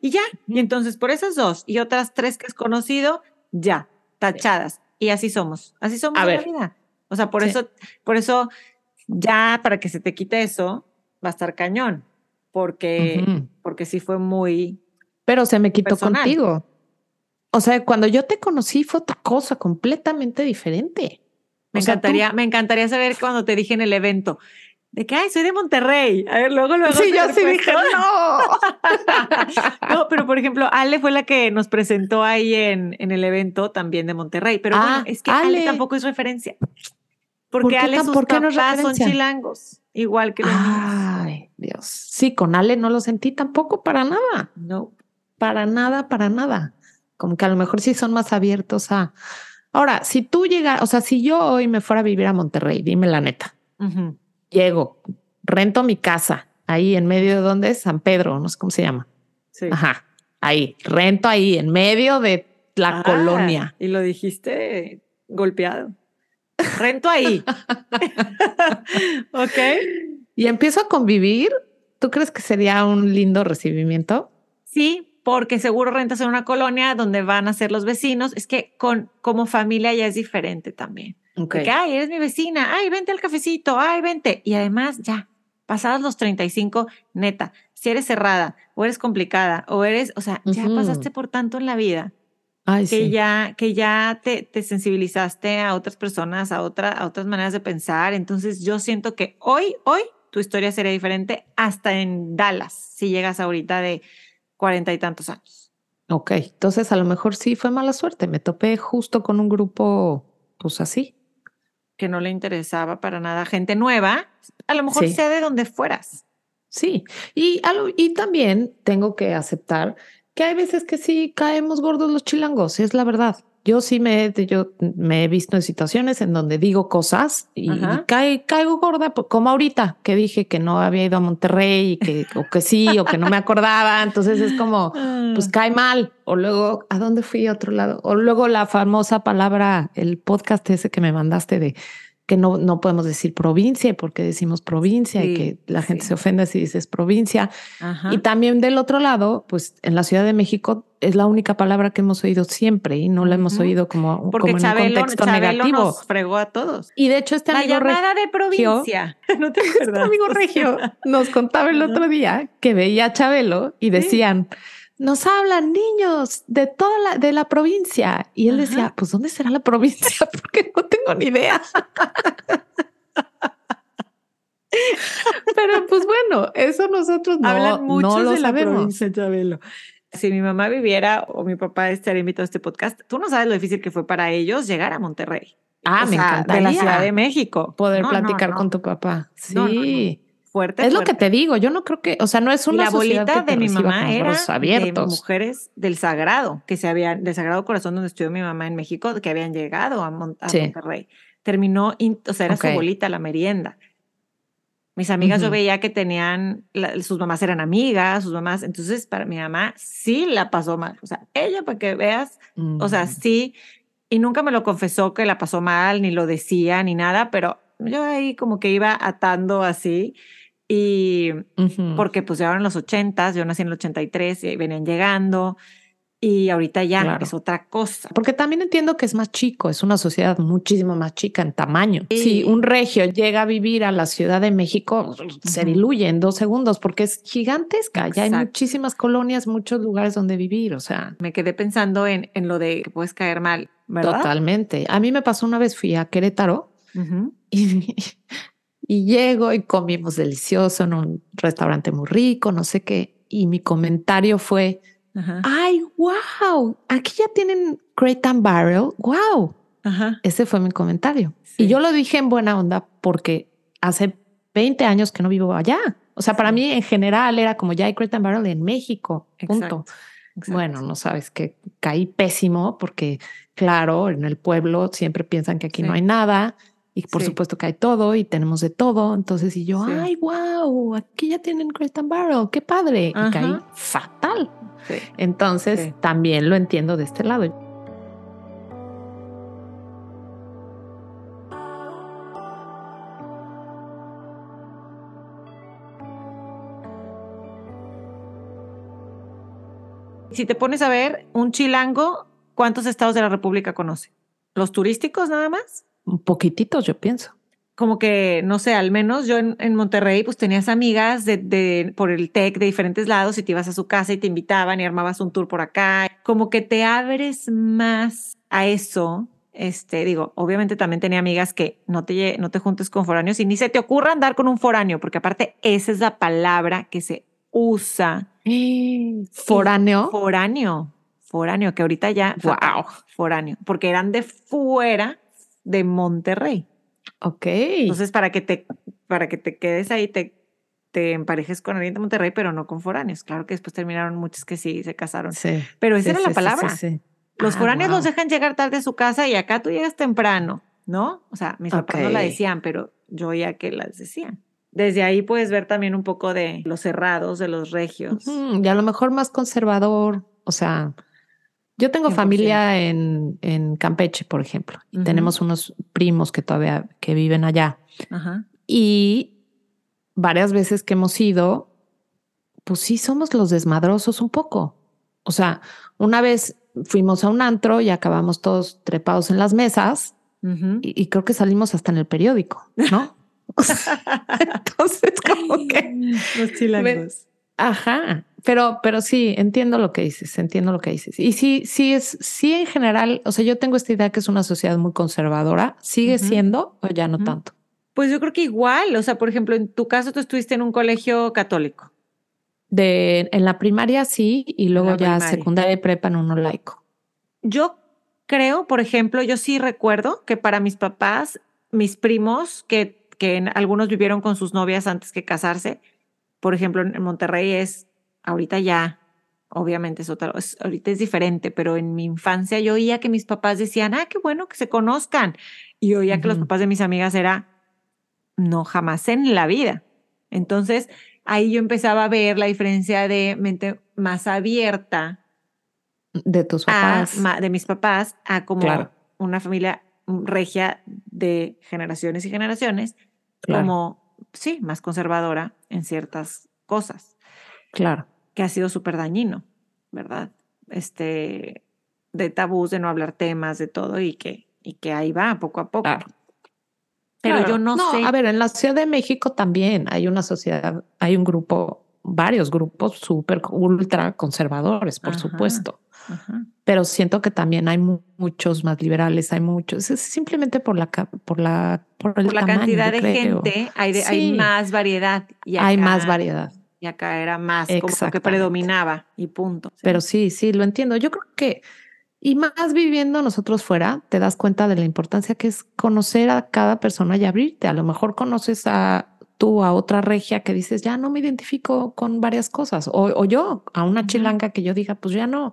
y ya. Y entonces por esas dos y otras tres que es conocido, ya, tachadas. Y así somos. Así somos en la vida. O sea, por eso, por eso, ya para que se te quite eso, va a estar cañón. Porque, porque sí fue muy. Pero se me quitó contigo. O sea, cuando yo te conocí fue otra cosa completamente diferente. Me encantaría, me encantaría saber cuando te dije en el evento de que, ay, soy de Monterrey. A ver, luego, luego. Sí, yo sí dije, no. no, pero por ejemplo, Ale fue la que nos presentó ahí en, en el evento también de Monterrey. Pero bueno, ah, es que Ale. tampoco es referencia. Porque qué Ale, sus por qué no papás son chilangos, igual que los. Ay, Dios. Sí, con Ale no lo sentí tampoco para nada. No. Para nada, para nada. Como que a lo mejor sí son más abiertos a. Ahora, si tú llegas, o sea, si yo hoy me fuera a vivir a Monterrey, dime la neta. Llego, rento mi casa ahí en medio de donde es San Pedro, no sé cómo se llama. Sí. Ajá, ahí, rento ahí en medio de la Ah, colonia. Y lo dijiste golpeado. Rento ahí. ok. Y empiezo a convivir. ¿Tú crees que sería un lindo recibimiento? Sí, porque seguro rentas en una colonia donde van a ser los vecinos. Es que con, como familia ya es diferente también. Ok. De que, ay, eres mi vecina, ay, vente al cafecito, ay, vente. Y además, ya, pasados los 35, neta, si eres cerrada o eres complicada o eres, o sea, ya pasaste por tanto en la vida Ay, que sí. ya, que ya te, te sensibilizaste a otras personas, a, otra, a otras maneras de pensar. Entonces yo siento que hoy, hoy, tu historia sería diferente hasta en Dallas, si llegas ahorita de cuarenta y tantos años. Ok, entonces a lo mejor sí fue mala suerte. Me topé justo con un grupo, pues así. Que no le interesaba para nada gente nueva, a lo mejor Sí. sea de donde fueras. Sí, y, algo- y también tengo que aceptar que hay veces que sí caemos gordos los chilangos, es la verdad. Yo sí me, yo me he visto en situaciones en donde digo cosas y cae- caigo gorda, pues, como ahorita que dije que no había ido a Monterrey y que, o que sí, o que no me acordaba. Entonces es como, pues cae mal. O luego, ¿a dónde fui a otro lado? O luego la famosa palabra, el podcast ese que me mandaste de que no, no podemos decir provincia porque decimos provincia y que la gente sí. se ofende si dices provincia. Ajá. Y también del otro lado, pues en la Ciudad de México es la única palabra que hemos oído siempre y no la hemos oído como, Porque como en un Chabelo, contexto Chabelo negativo. nos fregó a todos. Y de hecho este La amigo, re- llamada de provincia. ¿No te este amigo regio nos contaba el otro día que veía a Chabelo y decían, nos hablan niños de toda la, de la provincia. Y él Ajá. decía, pues ¿dónde será la provincia? Porque no tengo ni idea. Pero pues bueno, eso nosotros no, Hablan mucho no lo de la sabemos. provincia, Chabelo. Si mi mamá viviera o mi papá estaría invitado a este podcast, tú no sabes lo difícil que fue para ellos llegar a Monterrey. Ah, O me sea, encantaría De la Ciudad de México. poder no, platicar no. con tu papá. Sí. Fuerte. Es lo que te digo. Yo no creo que, o sea, no es una la bolita de mi mamá era brazos de abiertos. mujeres del Sagrado, que se habían, del Sagrado Corazón donde estudió mi mamá en México, que habían llegado a, Mon- a Sí. Monterrey. Terminó, in- o sea, era su bolita, la merienda. Mis amigas yo veía que tenían, la- sus mamás eran amigas, sus mamás, entonces para mi mamá sí la pasó mal. O sea, ella, para que veas, o sea, Mm. sí, y nunca me lo confesó que la pasó mal, ni lo decía, ni nada, pero yo ahí como que iba atando así. Y Ujú. porque pues ya eran los ochentas, yo nací en el 83 y venían llegando y ahorita ya Claro. es otra cosa. Porque también entiendo que es más chico, es una sociedad muchísimo más chica en tamaño. Sí. Si un regio llega a vivir a la Ciudad de México, se diluye en dos segundos porque es gigantesca. Ya hay Exacto. muchísimas colonias, muchos lugares donde vivir. O sea, Me quedé pensando en, en lo de que puedes caer mal, ¿verdad? totalmente. A mí me pasó una vez, fui a Querétaro Ujú. y, y llego y comimos delicioso en un restaurante muy rico, no sé qué. Y mi comentario fue, Ajá. ay, wow, aquí ya tienen Crate and Barrel. Wow. Ajá. Ese fue mi comentario. Sí. Y yo lo dije en buena onda porque hace 20 años que no vivo allá. O sea, para mí en general era como ya hay and Barrel en México. Punto. Exacto, exacto. Bueno, no sabes que caí pésimo porque, claro, en el pueblo siempre piensan que aquí no hay nada y por Sí. supuesto que hay todo y tenemos de todo. Entonces, y yo, Sí. ay, wow, aquí ya tienen Crate and Barrel, qué padre. Y caí fatal. Sí. Entonces, también lo entiendo de este lado. Si te pones a ver, un chilango, ¿cuántos estados de la República conoce? ¿Los turísticos nada más? Un poquititos, yo pienso. como que, no sé, al menos yo en, en Monterrey, pues tenías amigas de, de, por el TEC de diferentes lados y te ibas a su casa y te invitaban y armabas un tour por acá. Como que te abres más a eso. Este, digo, obviamente también tenía amigas que no te, no te juntes con foráneos y ni se te ocurra andar con un foráneo, porque aparte esa es la palabra que se usa. Foráneo. Foráneo, foráneo, que ahorita ya, Wow. foráneo, porque eran de fuera de Monterrey. Ok. Entonces, para que te, para que te quedes ahí, te, te emparejes con alguien de Monterrey, pero no con foráneos. Claro que después terminaron muchos que sí se casaron. Sí. Pero esa sí, era sí, la palabra. sí, sí. Los Ah, foráneos los dejan llegar tarde a su casa y acá tú llegas temprano, ¿no? O sea, mis papás no la decían, pero yo ya que las decían. Desde ahí puedes ver también un poco de los cerrados, de los regios. Y a lo mejor más conservador. O sea, yo tengo 100%. familia en, en Campeche, por ejemplo, y tenemos unos primos que todavía que viven allá. Ajá. Y varias veces que hemos ido, pues sí somos los desmadrosos un poco. O sea, una vez fuimos a un antro y acabamos todos trepados en las mesas y, y creo que salimos hasta en el periódico, ¿no? Entonces, como que, Los chilangos. ajá, pero, pero sí, entiendo lo que dices, entiendo lo que dices. Y sí, sí es, sí en general, o sea, yo tengo esta idea que es una sociedad muy conservadora, sigue siendo o ya no tanto. Pues yo creo que igual, o sea, por ejemplo, en tu caso tú estuviste en un colegio católico. De, en la primaria sí, y luego ya primaria. secundaria y prepa en uno laico. Yo creo, por ejemplo, yo sí recuerdo que para mis papás, mis primos, que, que algunos vivieron con sus novias antes que casarse, por ejemplo, en Monterrey es, ahorita ya, obviamente es otra, es- ahorita es diferente, pero en mi infancia yo oía que mis papás decían, ah, qué bueno que se conozcan. Y oía que los papás de mis amigas era, no, jamás en la vida. Entonces, ahí yo empezaba a ver la diferencia de mente más abierta De tus papás. de mis papás a como Claro. una familia regia de generaciones y generaciones, Claro. como, sí, más conservadora en ciertas cosas, Claro. Que ha sido súper dañino, ¿verdad? Este, de tabús, de no hablar temas, de todo, y que, y que ahí va, poco a poco. Claro. Pero Claro. yo no, sé. A ver, en la Ciudad de México también hay una sociedad, hay un grupo, varios grupos súper ultra conservadores, por Ajá. supuesto. Ajá. Pero siento que también hay mu- muchos más liberales, hay muchos, es simplemente por la por la por el Por la tamaño, cantidad de creo. gente, hay, de- hay Sí. más variedad. y Hay más variedad. Y acá era más como que predominaba y punto. ¿sí? Pero sí, sí, lo entiendo. Yo creo que, y más viviendo nosotros fuera, te das cuenta de la importancia que es conocer a cada persona y abrirte. A lo mejor conoces a tú a otra regia que dices, ya no me identifico con varias cosas. O, o yo, a una chilanga que yo diga, pues ya no.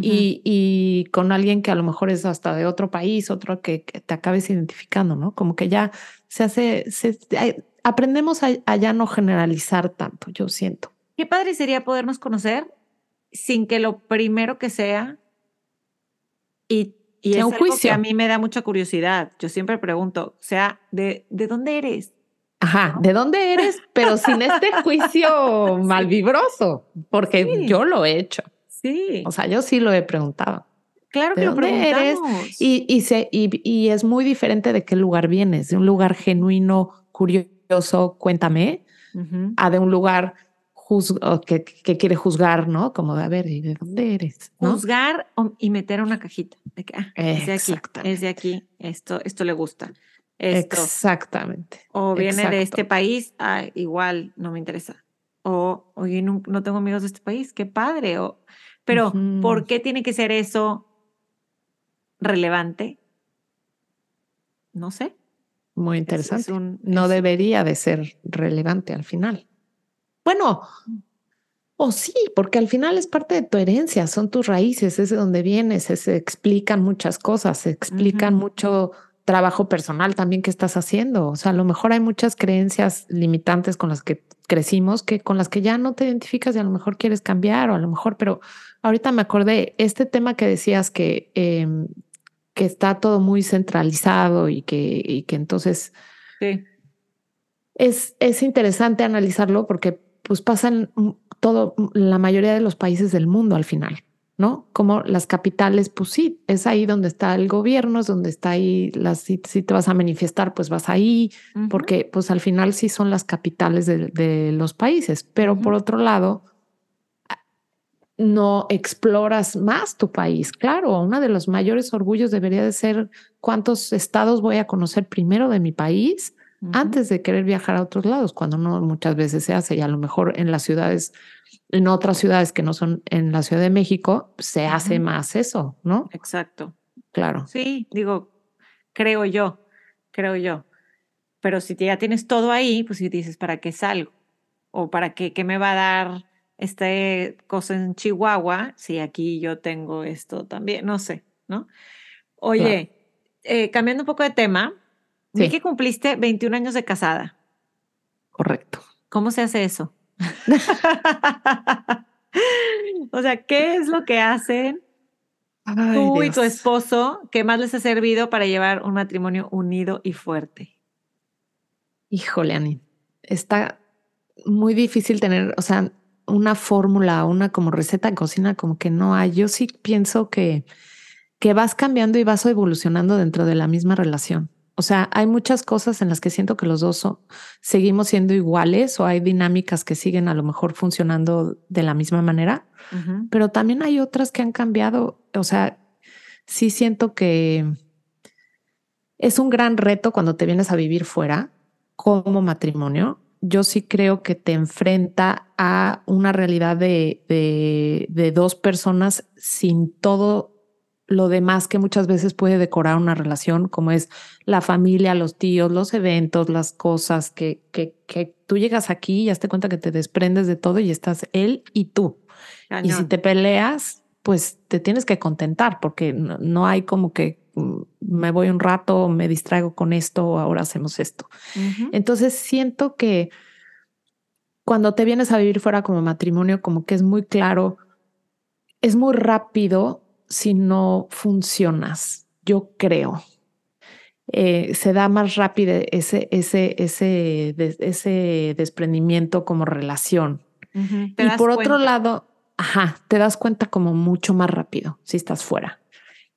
Y, y con alguien que a lo mejor es hasta de otro país, otro que, que te acabes identificando, ¿no? Como que ya se hace, se, aprendemos a, a ya no generalizar tanto, yo siento. Qué padre sería podernos conocer sin que lo primero que sea y, y Sea es un algo que juicio. a mí me da mucha curiosidad. Yo siempre pregunto, o sea, ¿de, de dónde eres? Ajá, ¿de dónde eres? Pero sin este juicio malvibroso, porque Sí. yo lo he hecho. Sí, O sea, yo sí lo he preguntado. claro ¿de que lo dónde eres? preguntamos. Y, y, se, y, y es muy diferente de qué lugar vienes, de un lugar genuino, curioso, cuéntame, Ujú. a de un lugar que, que quiere juzgar, ¿no? Como de, a ver, ¿y de dónde eres? ¿No? Juzgar y meter una cajita. De que, ah, es de aquí, es de aquí, esto, esto le gusta. Esto. Exactamente. O viene de este país, ah, igual no me interesa. O, oye, no, no tengo amigos de este país, qué padre. O, pero. ¿por qué tiene que ser eso relevante? No sé. Muy Es- interesante. es un- no es- debería de ser relevante al final. Bueno, o sí, porque al final es parte de tu herencia, son tus raíces, es de donde vienes, es- se explican muchas cosas, se explican mucho trabajo personal también que estás haciendo. O sea, a lo mejor hay muchas creencias limitantes con las que crecimos que con las que ya no te identificas y a lo mejor quieres cambiar o a lo mejor, pero ahorita me acordé, este tema que decías que, em, que está todo muy centralizado y que, y que entonces Sí. es, es interesante analizarlo porque pues pasan todo, la mayoría de los países del mundo al final, ¿no? Como las capitales, pues sí, es ahí donde está el gobierno, es donde está ahí, las, si, si te vas a manifestar, pues vas ahí, porque pues al final sí son las capitales de, de los países, pero por otro lado, no exploras más tu país. Claro, uno de los mayores orgullos debería de ser cuántos estados voy a conocer primero de mi país antes de querer viajar a otros lados, cuando no muchas veces se hace y a lo mejor en las ciudades, en otras ciudades que no son en la Ciudad de México, se hace más eso, ¿no? Exacto. Claro. Sí, digo, creo yo, creo yo. pero si ya tienes todo ahí, pues si dices, ¿para qué salgo? ¿O para qué, qué me va a dar esta cosa en Chihuahua si aquí yo tengo esto también? No sé, ¿no? Oye, eh, cambiando un poco de tema, vi que cumpliste 21 años de casada. Correcto. ¿Cómo se hace eso? o sea, ¿qué es lo que hacen tú y tu esposo que más les ha servido para llevar un matrimonio unido y fuerte? Híjole, Ani, está muy difícil tener, o sea, una fórmula, una como receta de cocina, como que no hay. Yo sí pienso que, que vas cambiando y vas evolucionando dentro de la misma relación. O sea, hay muchas cosas en las que siento que los dos seguimos siendo iguales o hay dinámicas que siguen a lo mejor funcionando de la misma manera, pero también hay otras que han cambiado. O sea, sí siento que es un gran reto cuando te vienes a vivir fuera como matrimonio. Yo sí creo que te enfrenta a una realidad de, de, de dos personas sin todo lo demás que muchas veces puede decorar una relación, como es la familia, los tíos, los eventos, las cosas, que, que, que tú llegas aquí y ya te cuenta que te desprendes de todo y estás él y tú. Y si te peleas, pues te tienes que contentar porque no, hay como que me voy un rato, me distraigo con esto, ahora hacemos esto. Entonces siento que cuando te vienes a vivir fuera como matrimonio, como que es muy claro, es muy rápido si no funcionas, yo creo. Eh, se da más rápido ese, ese, ese, ese desprendimiento como relación. Y por otro lado, ajá, te das cuenta como mucho más rápido si estás fuera.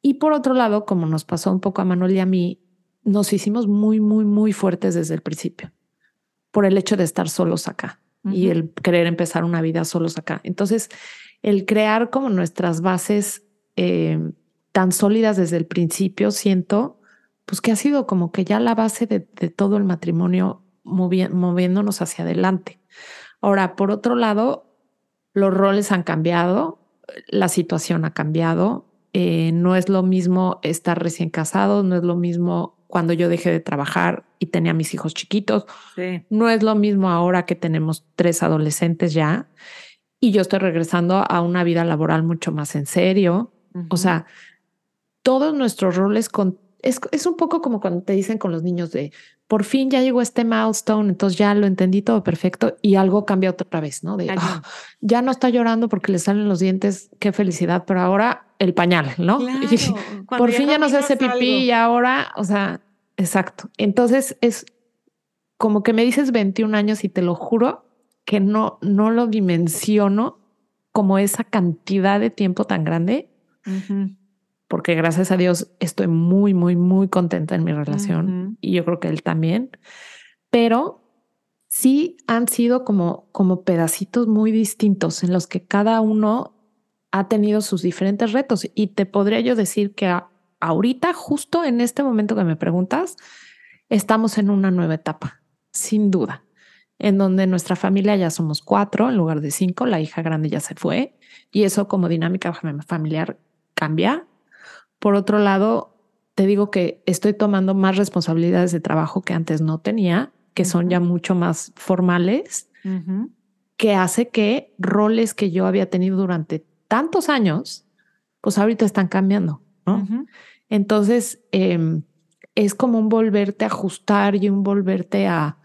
Y por otro lado, como nos pasó un poco a Manuel y a mí, nos hicimos muy, muy, muy fuertes desde el principio por el hecho de estar solos acá y el querer empezar una vida solos acá. Entonces, el crear como nuestras bases eh, tan sólidas desde el principio, siento, pues que ha sido como que ya la base de, todo el matrimonio moviéndonos hacia adelante. Ahora, por otro lado, los roles han cambiado, la situación ha cambiado, eh, no es lo mismo estar recién casado, no es lo mismo cuando yo dejé de trabajar y tenía mis hijos chiquitos, no es lo mismo ahora que tenemos tres adolescentes ya. Y yo estoy regresando a una vida laboral mucho más en serio. O sea, todos nuestros roles con, es, es, un poco como cuando te dicen con los niños de por fin ya llegó este milestone, entonces ya lo entendí todo perfecto y algo cambia otra vez, ¿no? De ah, ya no está llorando porque le salen los dientes, qué felicidad, pero ahora el pañal, ¿no? por fin ya no se hace pipí y ahora, o sea, exacto. Entonces es como que me dices 21 años y te lo juro que no, no lo dimensiono como esa cantidad de tiempo tan grande porque gracias a Dios estoy muy, muy, muy contenta en mi relación y yo creo que él también, pero sí han sido como, como pedacitos muy distintos en los que cada uno ha tenido sus diferentes retos. Y te podría yo decir que ahorita, justo en este momento que me preguntas, estamos en una nueva etapa, sin duda, en donde nuestra familia ya somos cuatro en lugar de cinco, la hija grande ya se fue y eso como dinámica familiar cambia. Por otro lado, te digo que estoy tomando más responsabilidades de trabajo que antes no tenía, que son ya mucho más formales, que hace que roles que yo había tenido durante tantos años, pues ahorita están cambiando, ¿no? Entonces, em, es como un volverte a ajustar y un volverte a,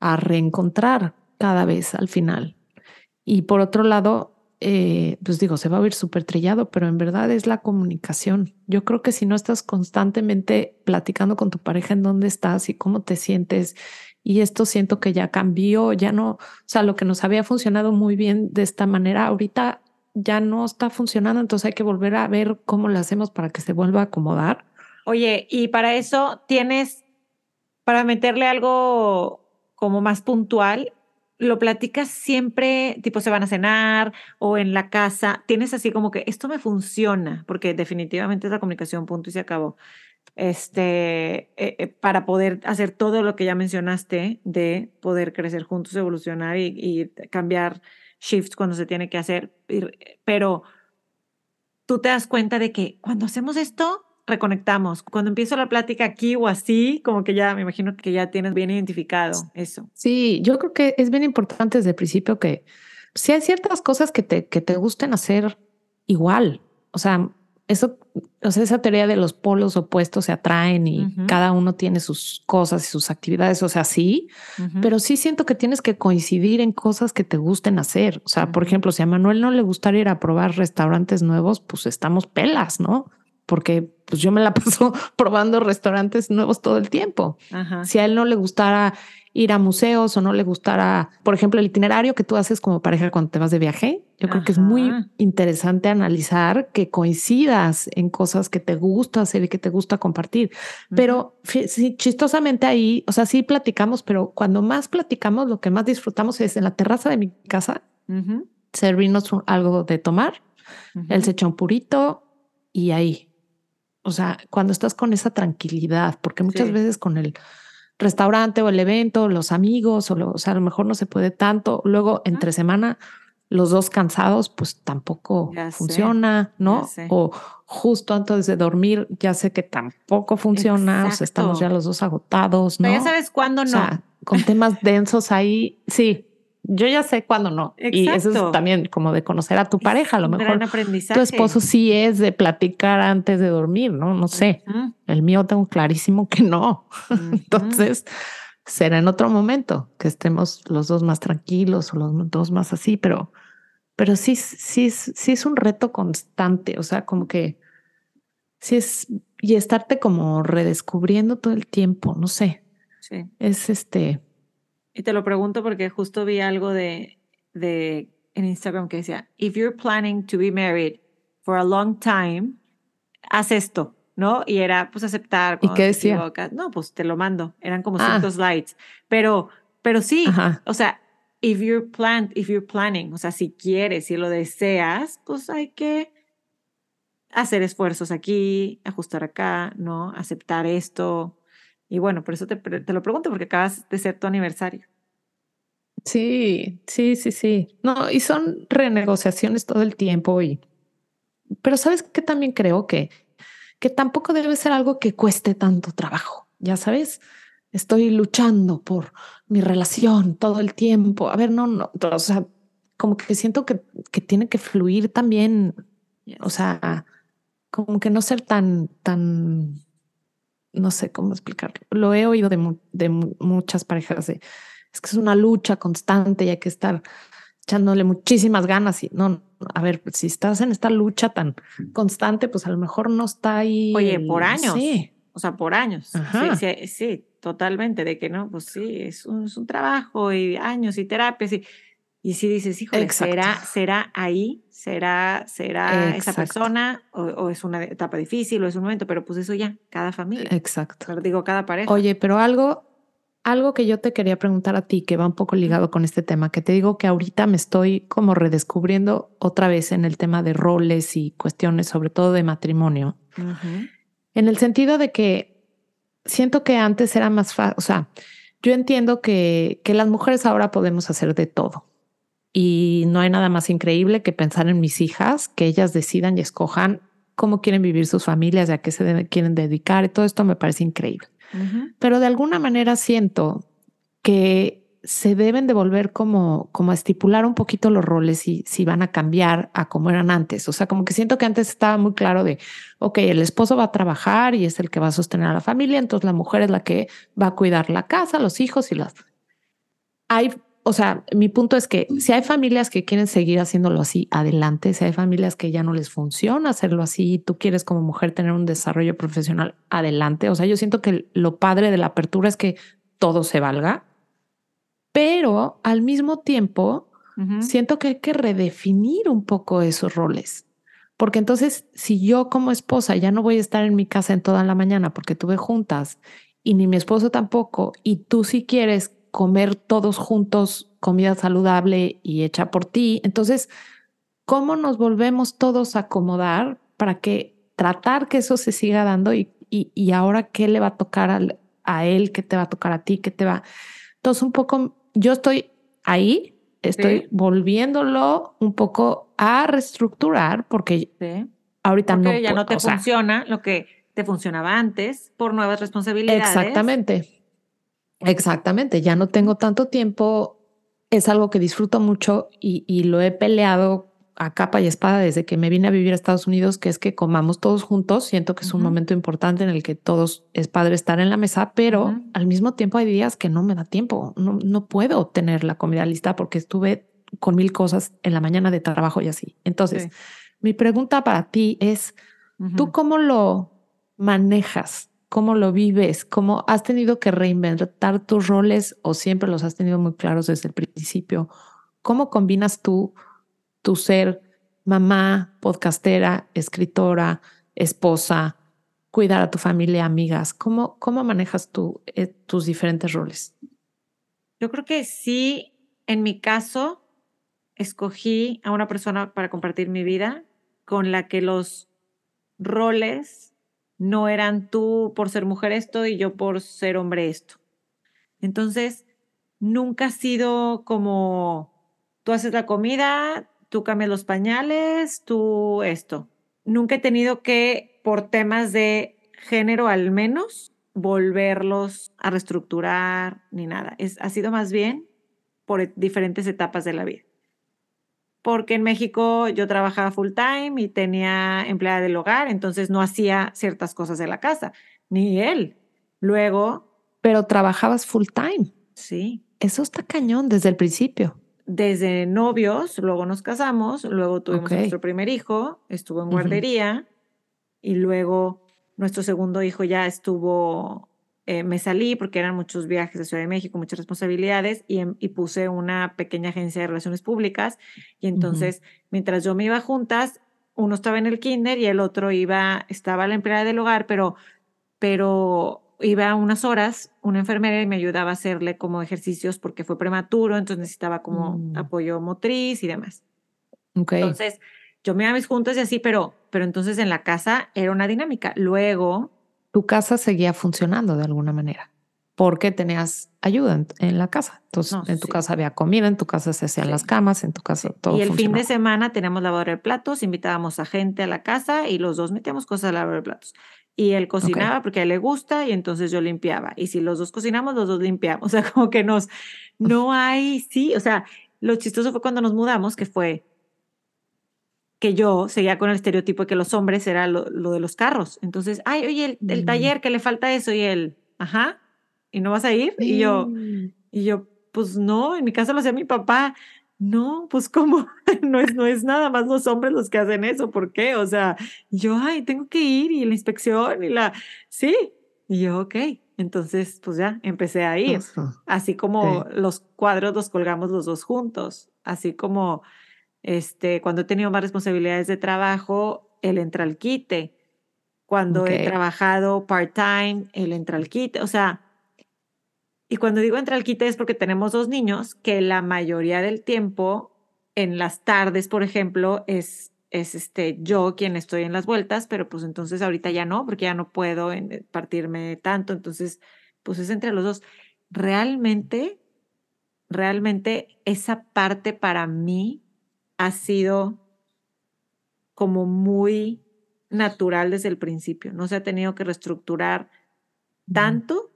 a reencontrar cada vez al final. Y por otro lado, eh, pues digo, se va a oír súper trillado, pero en verdad es la comunicación. Yo creo que si no estás constantemente platicando con tu pareja en dónde estás y cómo te sientes, y esto siento que ya cambió, ya no, o sea, lo que nos había funcionado muy bien de esta manera, ahorita ya no está funcionando, entonces hay que volver a ver cómo lo hacemos para que se vuelva a acomodar. Oye, y para eso tienes, para meterle algo como más puntual, lo platicas siempre, tipo se van a cenar o en la casa, tienes así como que esto me funciona, porque definitivamente es la comunicación, punto y se acabó. Este, eh, eh, para poder hacer todo lo que ya mencionaste de poder crecer juntos, evolucionar y, y cambiar shifts cuando se tiene que hacer, pero tú te das cuenta de que cuando hacemos esto, reconectamos. Cuando empiezo la plática aquí o así, como que ya me imagino que ya tienes bien identificado eso. Sí, yo creo que es bien importante desde el principio que si hay ciertas cosas que te, que te gusten hacer igual, o sea, eso, o sea, esa teoría de los polos opuestos se atraen y cada uno tiene sus cosas y sus actividades, o sea, sí, pero sí siento que tienes que coincidir en cosas que te gusten hacer. O sea, por ejemplo, si a Manuel no le gustaría ir a probar restaurantes nuevos, pues estamos pelas, ¿no? Porque pues yo me la paso probando restaurantes nuevos todo el tiempo. Si a él no le gustara ir a museos o no le gustara, por ejemplo, el itinerario que tú haces como pareja cuando te vas de viaje. Yo creo que es muy interesante analizar que coincidas en cosas que te gusta hacer y que te gusta compartir. Pero sí, chistosamente ahí, o sea, sí platicamos, pero cuando más platicamos, lo que más disfrutamos es en la terraza de mi casa, servirnos algo de tomar. Él se echa un purito y ahí. O sea, cuando estás con esa tranquilidad, porque muchas veces con el restaurante o el evento, los amigos, o, o sea, a lo mejor no se puede tanto. Luego, entre semana, los dos cansados, pues tampoco funciona, ¿no? O justo antes de dormir, ya sé que tampoco funciona, o sea, estamos ya los dos agotados, ¿no? ya sabes cuándo no. O sea, con temas densos ahí, sí, yo ya sé cuándo no. Y eso es también como de conocer a tu pareja. A lo mejor tu esposo sí es de platicar antes de dormir, ¿no? No sé. El mío tengo clarísimo que no. Entonces, será en otro momento que estemos los dos más tranquilos o los dos más así, pero, pero sí, sí, sí es un reto constante. O sea, como que sí es y estarte como redescubriendo todo el tiempo. No sé. Sí. Es este y te lo pregunto porque justo vi algo de, de en Instagram que decía, if you're planning to be married for a long time, haz esto, ¿no? Y era pues aceptar. ¿Y qué decía? No, pues te lo mando. Eran como ah. cientos slides. Pero, pero sí, o sea, if you're plan, if you're planning, o sea, si quieres, si lo deseas, pues hay que hacer esfuerzos aquí, ajustar acá, ¿no? Aceptar esto, y bueno, por eso te, te lo pregunto, porque acabas de ser tu aniversario. Sí, sí, sí, sí. No, y son renegociaciones todo el tiempo y pero sabes que también creo que que tampoco debe ser algo que cueste tanto trabajo. Ya sabes, estoy luchando por mi relación todo el tiempo. A ver, no, no, o sea, como que siento que, que tiene que fluir también, o sea, como que no ser tan, tan no sé cómo explicarlo. Lo he oído de, de muchas parejas de, es que es una lucha constante y hay que estar echándole muchísimas ganas y no, a ver, si estás en esta lucha tan constante, pues a lo mejor no está ahí. Oye, por años. Sí. O sea, por años. Sí, sí, totalmente, de que no, pues sí, es un, es un trabajo y años y terapias y y si dices, híjole, ¿será, ¿será ahí? ¿Será, será esa persona? O, es una etapa difícil o es un momento? Pero pues eso ya, cada familia. Exacto. digo, cada pareja. Oye, pero algo, algo que yo te quería preguntar a ti, que va un poco ligado con este tema, que te digo que ahorita me estoy como redescubriendo otra vez en el tema de roles y cuestiones, sobre todo de matrimonio. En el sentido de que siento que antes era más fácil, o sea, yo entiendo que, que las mujeres ahora podemos hacer de todo y no hay nada más increíble que pensar en mis hijas, que ellas decidan y escojan cómo quieren vivir sus familias, a qué se quieren dedicar. Y todo esto me parece increíble. Pero de alguna manera siento que se deben de volver como, como a estipular un poquito los roles y si van a cambiar a como eran antes. O sea, como que siento que antes estaba muy claro de, ok, el esposo va a trabajar y es el que va a sostener a la familia, entonces la mujer es la que va a cuidar la casa, los hijos y las... Hay o sea, mi punto es que si hay familias que quieren seguir haciéndolo así, adelante. Si hay familias que ya no les funciona hacerlo así y tú quieres como mujer tener un desarrollo profesional, adelante. O sea, yo siento que lo padre de la apertura es que todo se valga, pero al mismo tiempo siento que hay que redefinir un poco esos roles. Porque entonces, si yo como esposa ya no voy a estar en mi casa en toda la mañana porque tuve juntas y ni mi esposo tampoco, y tú si quieres comer todos juntos comida saludable y hecha por ti. Entonces, ¿cómo nos volvemos todos a acomodar para que tratar que eso se siga dando y, y, ahora qué le va a tocar a él, qué te va a tocar a ti, qué te va... Entonces, un poco, yo estoy ahí, estoy volviéndolo un poco a reestructurar porque ahorita no... ya no te funciona lo que te funcionaba antes por nuevas responsabilidades. Exactamente. Exactamente. Ya no tengo tanto tiempo. Es algo que disfruto mucho y, y lo he peleado a capa y espada desde que me vine a vivir a Estados Unidos, que es que comamos todos juntos. Siento que es un momento importante en el que todos es padre estar en la mesa, pero al mismo tiempo hay días que no me da tiempo. No, no puedo tener la comida lista porque estuve con mil cosas en la mañana de trabajo y así. Entonces, mi pregunta para ti es, ¿tú cómo lo manejas? ¿Cómo lo vives? ¿Cómo has tenido que reinventar tus roles o siempre los has tenido muy claros desde el principio? ¿Cómo combinas tú tu ser mamá, podcastera, escritora, esposa, cuidar a tu familia, amigas? ¿Cómo, cómo manejas tú eh, tus diferentes roles? Yo creo que sí, en mi caso, escogí a una persona para compartir mi vida con la que los roles no eran tú por ser mujer esto y yo por ser hombre esto. Entonces, nunca ha sido como tú haces la comida, tú cambias los pañales, tú esto. Nunca he tenido que, por temas de género al menos, volverlos a reestructurar ni nada. Es, ha sido más bien por diferentes etapas de la vida. Porque en México yo trabajaba full time y tenía empleada del hogar, entonces no hacía ciertas cosas de la casa, ni él. Luego... Pero trabajabas full time. Sí. Eso está cañón desde el principio desde novios, luego nos casamos, luego tuvimos nuestro primer hijo, estuvo en guardería y luego nuestro segundo hijo ya estuvo, eh, me salí porque eran muchos viajes a Ciudad de México, muchas responsabilidades y, y, puse una pequeña agencia de relaciones públicas y entonces mientras yo me iba juntas, uno estaba en el kinder y el otro iba, estaba la empleada del hogar, pero, pero iba unas horas una enfermera y me ayudaba a hacerle como ejercicios porque fue prematuro, entonces necesitaba como mm. apoyo motriz y demás. Okay. Entonces, yo me iba a mis juntas y así, pero, pero entonces en la casa era una dinámica. Luego... Tu casa seguía funcionando de alguna manera porque tenías ayuda en, la casa. Entonces, en tu casa había comida, en tu casa se hacían las camas, en tu casa todo. Y el fin de semana teníamos lavadora de platos, invitábamos a gente a la casa y los dos metíamos cosas a lavar de platos y él cocinaba porque a él le gusta y entonces yo limpiaba. Y si los dos cocinamos, los dos limpiamos. O sea, como que nos, no hay, sí, o sea, lo chistoso fue cuando nos mudamos, que fue que yo seguía con el estereotipo de que los hombres era lo, de los carros. Entonces, ay, oye, el, mm. taller que le falta eso y él, ajá, ¿y no vas a ir? Y yo, y yo, pues no, en mi casa lo hacía mi papá. No, pues cómo, no es, no es nada más los hombres los que hacen eso, ¿por qué? O sea, yo, ay, tengo que ir y la inspección y la, sí, y yo, ok, entonces, pues ya, empecé a ir, así como los cuadros los colgamos los dos juntos, así como, este, cuando he tenido más responsabilidades de trabajo, él entra al quite, cuando he trabajado part-time, él entra al quite, o sea, y cuando digo entra al quite es porque tenemos dos niños que la mayoría del tiempo, en las tardes, por ejemplo, es, es este, yo quien estoy en las vueltas, pero pues entonces ahorita ya no, porque ya no puedo en, partirme tanto, entonces pues es entre los dos. Realmente, realmente esa parte para mí ha sido como muy natural desde el principio, no se ha tenido que reestructurar tanto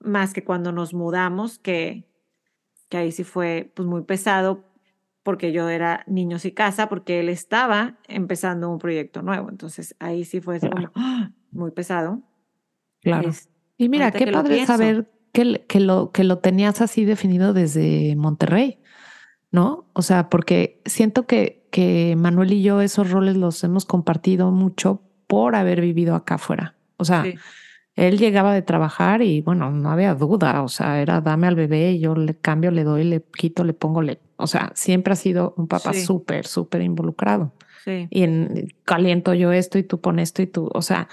más que cuando nos mudamos, que, que ahí sí fue pues muy pesado porque yo era niños y casa, porque él estaba empezando un proyecto nuevo. Entonces ahí sí fue ¡ah! muy pesado. Claro. y mira, qué padre saber que, que, lo, que lo tenías así definido desde Monterrey, ¿no? O sea, porque siento que, que Manuel y yo esos roles los hemos compartido mucho por haber vivido acá afuera. O sea, él llegaba de trabajar y bueno, no había duda, o sea, era dame al bebé, yo le cambio, le doy, le quito, le pongo, le, o sea, siempre ha sido un papá súper, súper involucrado. Sí. Y en, caliento yo esto y tú pones esto y tú, o sea,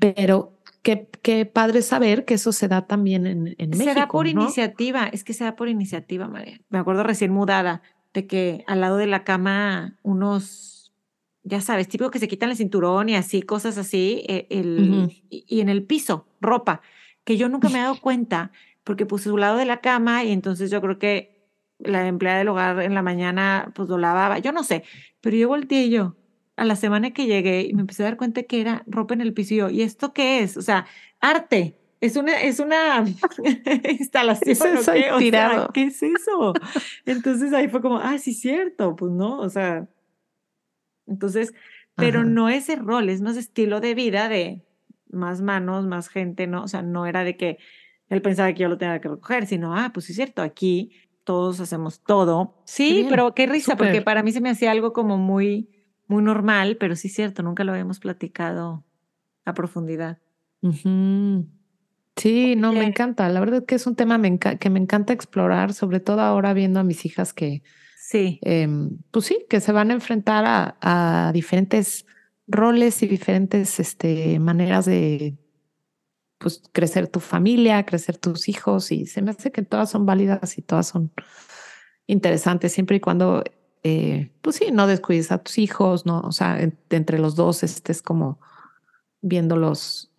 pero qué, qué padre saber que eso se da también en, en México. Se da por iniciativa, es que se da por iniciativa, María. Me acuerdo recién mudada de que al lado de la cama unos ya sabes, tipo que se quitan el cinturón y así, cosas así, e, el, y, en el piso, ropa, que yo nunca me he dado cuenta porque puse su lado de la cama y entonces yo creo que la empleada del hogar en la mañana pues lo lavaba, yo no sé, pero yo volteé y yo, a la semana que llegué y me empecé a dar cuenta que era ropa en el piso y yo, ¿y esto qué es? O sea, arte. Es una, es una instalación. ¿Qué es eso ¿o qué? O sea? ¿qué es eso? Entonces ahí fue como, ah, sí, cierto, pues no, o sea. Entonces, pero Ajá. no ese rol, es más estilo de vida de más manos, más gente, ¿no? O sea, no era de que él pensaba que yo lo tenía que recoger, sino, ah, pues sí cierto, aquí todos hacemos todo. Sí, bien, pero qué risa, porque para mí se me hacía algo como muy, muy normal, pero sí es cierto, nunca lo habíamos platicado a profundidad. Sí, no, me encanta. La verdad es que es un tema me que me encanta explorar, sobre todo ahora viendo a mis hijas que, Sí, em, pues sí, que se van a enfrentar a, a diferentes roles y diferentes este, maneras de pues, crecer tu familia, crecer tus hijos, y se me hace que todas son válidas y todas son interesantes, siempre y cuando, eh, pues sí, no descuides a tus hijos, no, o sea, en- entre los dos estés como viéndolos,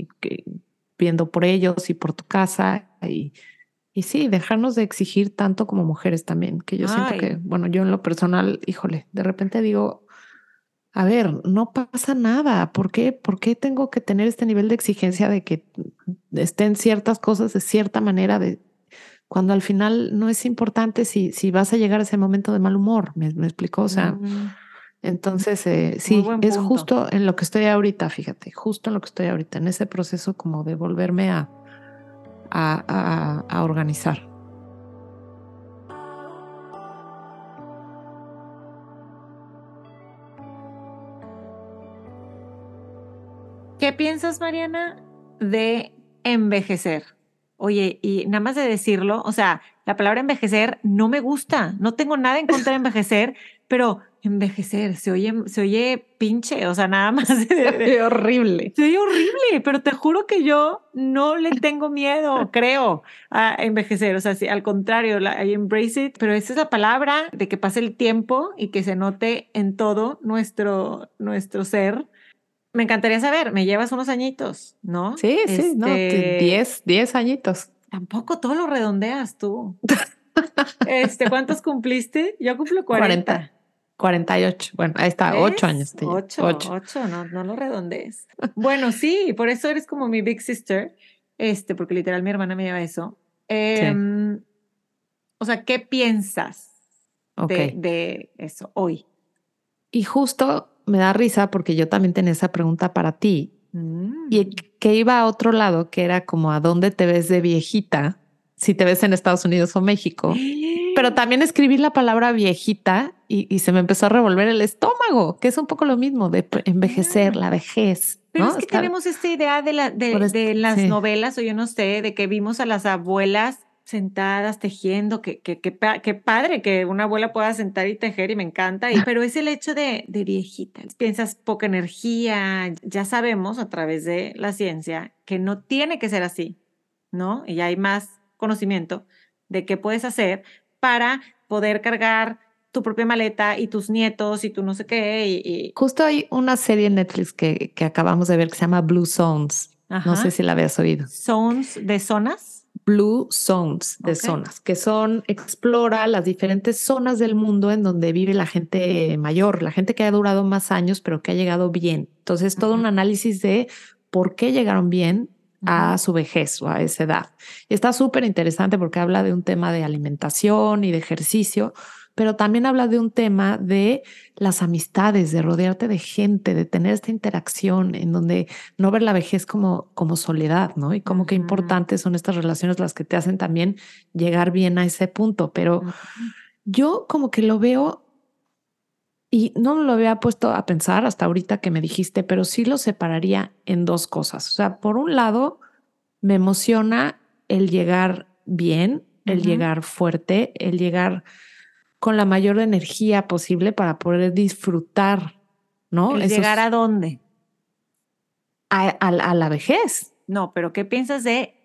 viendo por ellos y por tu casa y, y sí, dejarnos de exigir tanto como mujeres también, que yo siento que, bueno, yo en lo personal, híjole, de repente digo, a ver, no pasa nada, ¿por qué, ¿por qué tengo que tener este nivel de exigencia de que estén ciertas cosas de cierta manera de cuando al final no es importante si, si vas a llegar a ese momento de mal humor, me, me explicó, o sea, entonces, eh, sí, es justo en lo que estoy ahorita, fíjate, justo en lo que estoy ahorita, en ese proceso como de volverme a, a, a- a organizar. ¿Qué piensas, Mariana, de envejecer? Oye, y nada más de decirlo, o sea, la palabra envejecer no me gusta, no tengo nada en contra de envejecer, pero envejecer se oye, se oye pinche, o sea, nada más de- de- Qué horrible. se oye horrible, pero te juro que yo no le tengo miedo, creo, a envejecer. O sea, sí, al contrario, la, I embrace it, pero esa es la palabra de que pase el tiempo y que se note en todo nuestro, nuestro ser. Me encantaría saber, me llevas unos añitos, ¿no? Sí, sí, no, Este, 10, 10 añitos. Tampoco todo lo redondeas tú. Este, ¿cuántos cumpliste? Yo cumplo 40. 40. 48. Bueno, ahí está, ¿Ves? 8 años. te llevo. Ocho, Ocho. ocho, no, no lo redondees. Bueno, sí, por eso eres como mi big sister, este, porque literal mi hermana me lleva eso. Em, O sea, ¿qué piensas Ok. de, de eso hoy? Y justo me da risa porque yo también tenía esa pregunta para ti Mm. y que iba a otro lado, que era como a dónde te ves de viejita, si te ves en Estados Unidos o México. Pero también escribí la palabra viejita y, y se me empezó a revolver el estómago, que es un poco lo mismo de envejecer, la vejez. Pero ¿no? es que tenemos esta idea de, la, de, las sí. novelas, o yo no sé, de que vimos a las abuelas sentadas tejiendo, que, que, que, que padre que una abuela pueda sentar y tejer y me encanta, y, pero es el hecho de, de viejita. Piensas poca energía, ya sabemos a través de la ciencia que no tiene que ser así, ¿no? Y hay más conocimiento de qué puedes hacer para poder cargar tu propia maleta y tus nietos y tu no sé qué y, y- Justo hay una serie en Netflix que, que acabamos de ver que se llama Blue Zones. No Ajá. sé si la habías oído. zones de zonas. Blue Zones de zonas, que son, explora las diferentes zonas del mundo en donde vive la gente mayor, la gente que ha durado más años, pero que ha llegado bien. Entonces, todo un análisis de por qué llegaron bien a su vejez o a esa edad. Y está súper interesante porque habla de un tema de alimentación y de ejercicio, pero también habla de un tema de las amistades, de rodearte de gente, de tener esta interacción en donde no ver la vejez como, como soledad, ¿no? Y como que importantes son estas relaciones las que te hacen también llegar bien a ese punto. Pero yo como que lo veo y no me lo había puesto a pensar hasta ahorita que me dijiste, pero sí lo separaría en dos cosas. O sea, por un lado, me emociona el llegar bien, el llegar fuerte, el llegar con la mayor energía posible para poder disfrutar, ¿no? ¿El Esos- llegar a dónde? a, a- a la vejez. No, pero ¿qué piensas de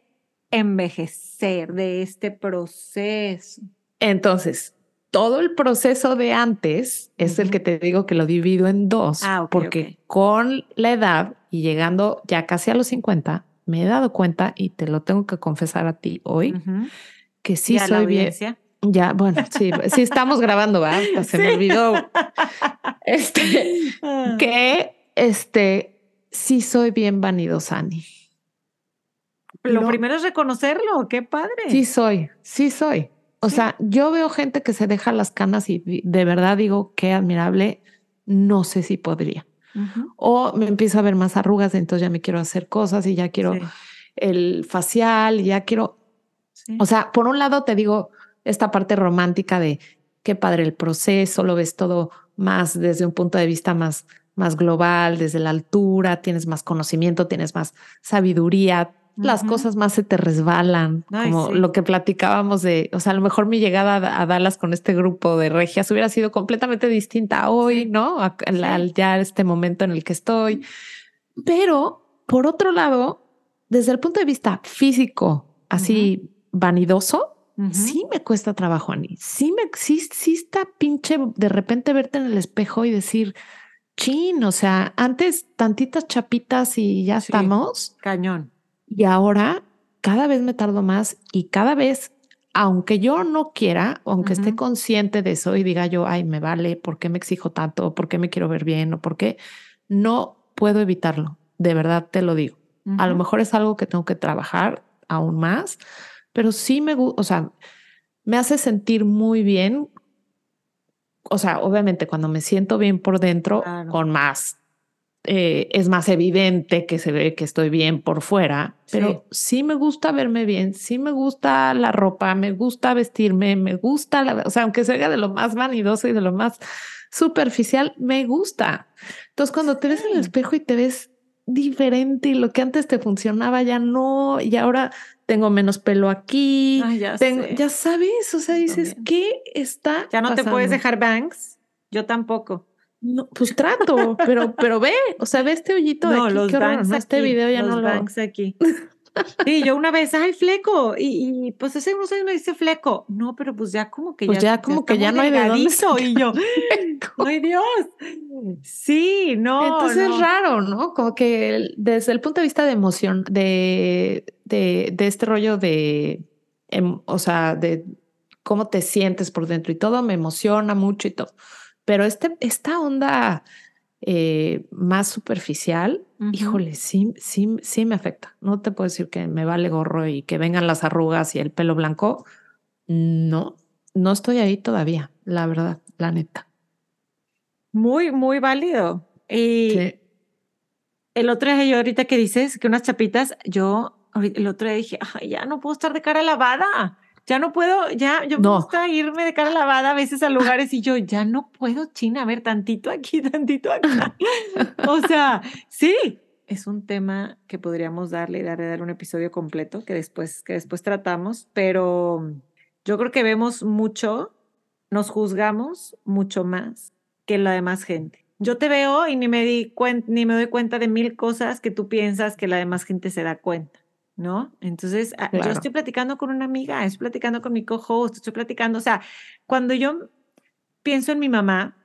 envejecer, de este proceso? Entonces, todo el proceso de antes es el que te digo que lo divido en dos, Ah, porque con la edad y llegando ya casi a los 50, me he dado cuenta y te lo tengo que confesar a ti hoy, que sí Y a la soy bien. Ya, bueno, sí, sí estamos grabando, ¿va? Se me olvidó. Este, Ah. que este, sí soy bien vanidosa, Ani. Lo No. primero es reconocerlo, qué padre. Sí soy, sí soy. O Sí. sea, yo veo gente que se deja las canas y de verdad digo, qué admirable, no sé si podría. O me empiezo a ver más arrugas, entonces ya me quiero hacer cosas y ya quiero Sí, el facial y ya quiero, o sea, por un lado te digo esta parte romántica de qué padre el proceso, lo ves todo más desde un punto de vista más, más global, desde la altura, tienes más conocimiento, tienes más sabiduría, las cosas más se te resbalan, Ay, como sí. lo que platicábamos de, o sea, a lo mejor mi llegada a, Dallas con este grupo de regias hubiera sido completamente distinta hoy. ¿no? Al ya este momento en el que estoy. Pero, por otro lado, desde el punto de vista físico, así vanidoso, Sí me cuesta trabajo, Ani. Sí me, sí, sí está pinche de repente verte en el espejo y decir, chin, o sea, antes tantitas chapitas y ya Sí. estamos. Cañón. Y ahora cada vez me tardo más y cada vez, aunque yo no quiera, aunque esté consciente de eso y diga yo, ay, me vale, ¿por qué me exijo tanto? ¿Por qué me quiero ver bien? ¿O por qué? No puedo evitarlo. De verdad te lo digo. A lo mejor es algo que tengo que trabajar aún más, pero sí me gusta, o sea, me hace sentir muy bien. O sea, obviamente cuando me siento bien por dentro, Claro. con más, eh, es más evidente que se ve que estoy bien por fuera, pero sí me gusta verme bien, sí me gusta la ropa, me gusta vestirme, me gusta, la, o sea, aunque sea de lo más vanidoso y de lo más superficial, me gusta. Entonces, cuando te ves en el espejo y te ves diferente y lo que antes te funcionaba ya no, y ahora tengo menos pelo aquí, Ay, ya tengo- ya sabes, o sea, dices, también. ¿qué está Ya no te puedes dejar banks. Yo tampoco. No, pues trato, pero, pero ve, o sea, ve este hoyito de No, aquí, los qué horror, banks ¿no? Este aquí, video ya los no lo... banks aquí. Sí, yo una vez, ay, fleco. Y, y, pues hace unos años me dice fleco. No, pero pues ya como que Pues ya. ya como que ya no hay de dónde. Y yo, ¡ay, Dios! Sí, no. Entonces no. es raro, ¿no? Como que desde el punto de vista de emoción, de, de, de este rollo de, em, o sea, de cómo te sientes por dentro y todo, me emociona mucho y todo. Pero este, esta onda eh, más superficial, híjole, sí, sí, sí me afecta. No te puedo decir que me vale gorro y que vengan las arrugas y el pelo blanco. No, no estoy ahí todavía, la verdad, la neta. Muy, muy válido. Y Sí. el otro día, yo ahorita que dices que unas chapitas, yo el otro día dije, ay, ya no puedo estar de cara lavada. Ya no puedo, ya, yo me No. gusta irme de cara lavada a veces a lugares y yo ya no puedo, China, a ver, tantito aquí, tantito acá. o sea, sí, es un tema que podríamos darle, darle, dar un episodio completo que después, que después tratamos, pero yo creo que vemos mucho, nos juzgamos mucho más que la demás gente. Yo te veo y ni me di cuen- ni me doy cuenta de mil cosas que tú piensas que la demás gente se da cuenta, ¿no? Entonces, ah, yo estoy platicando con una amiga, estoy platicando con mi co-host, estoy platicando, o sea, cuando yo pienso en mi mamá,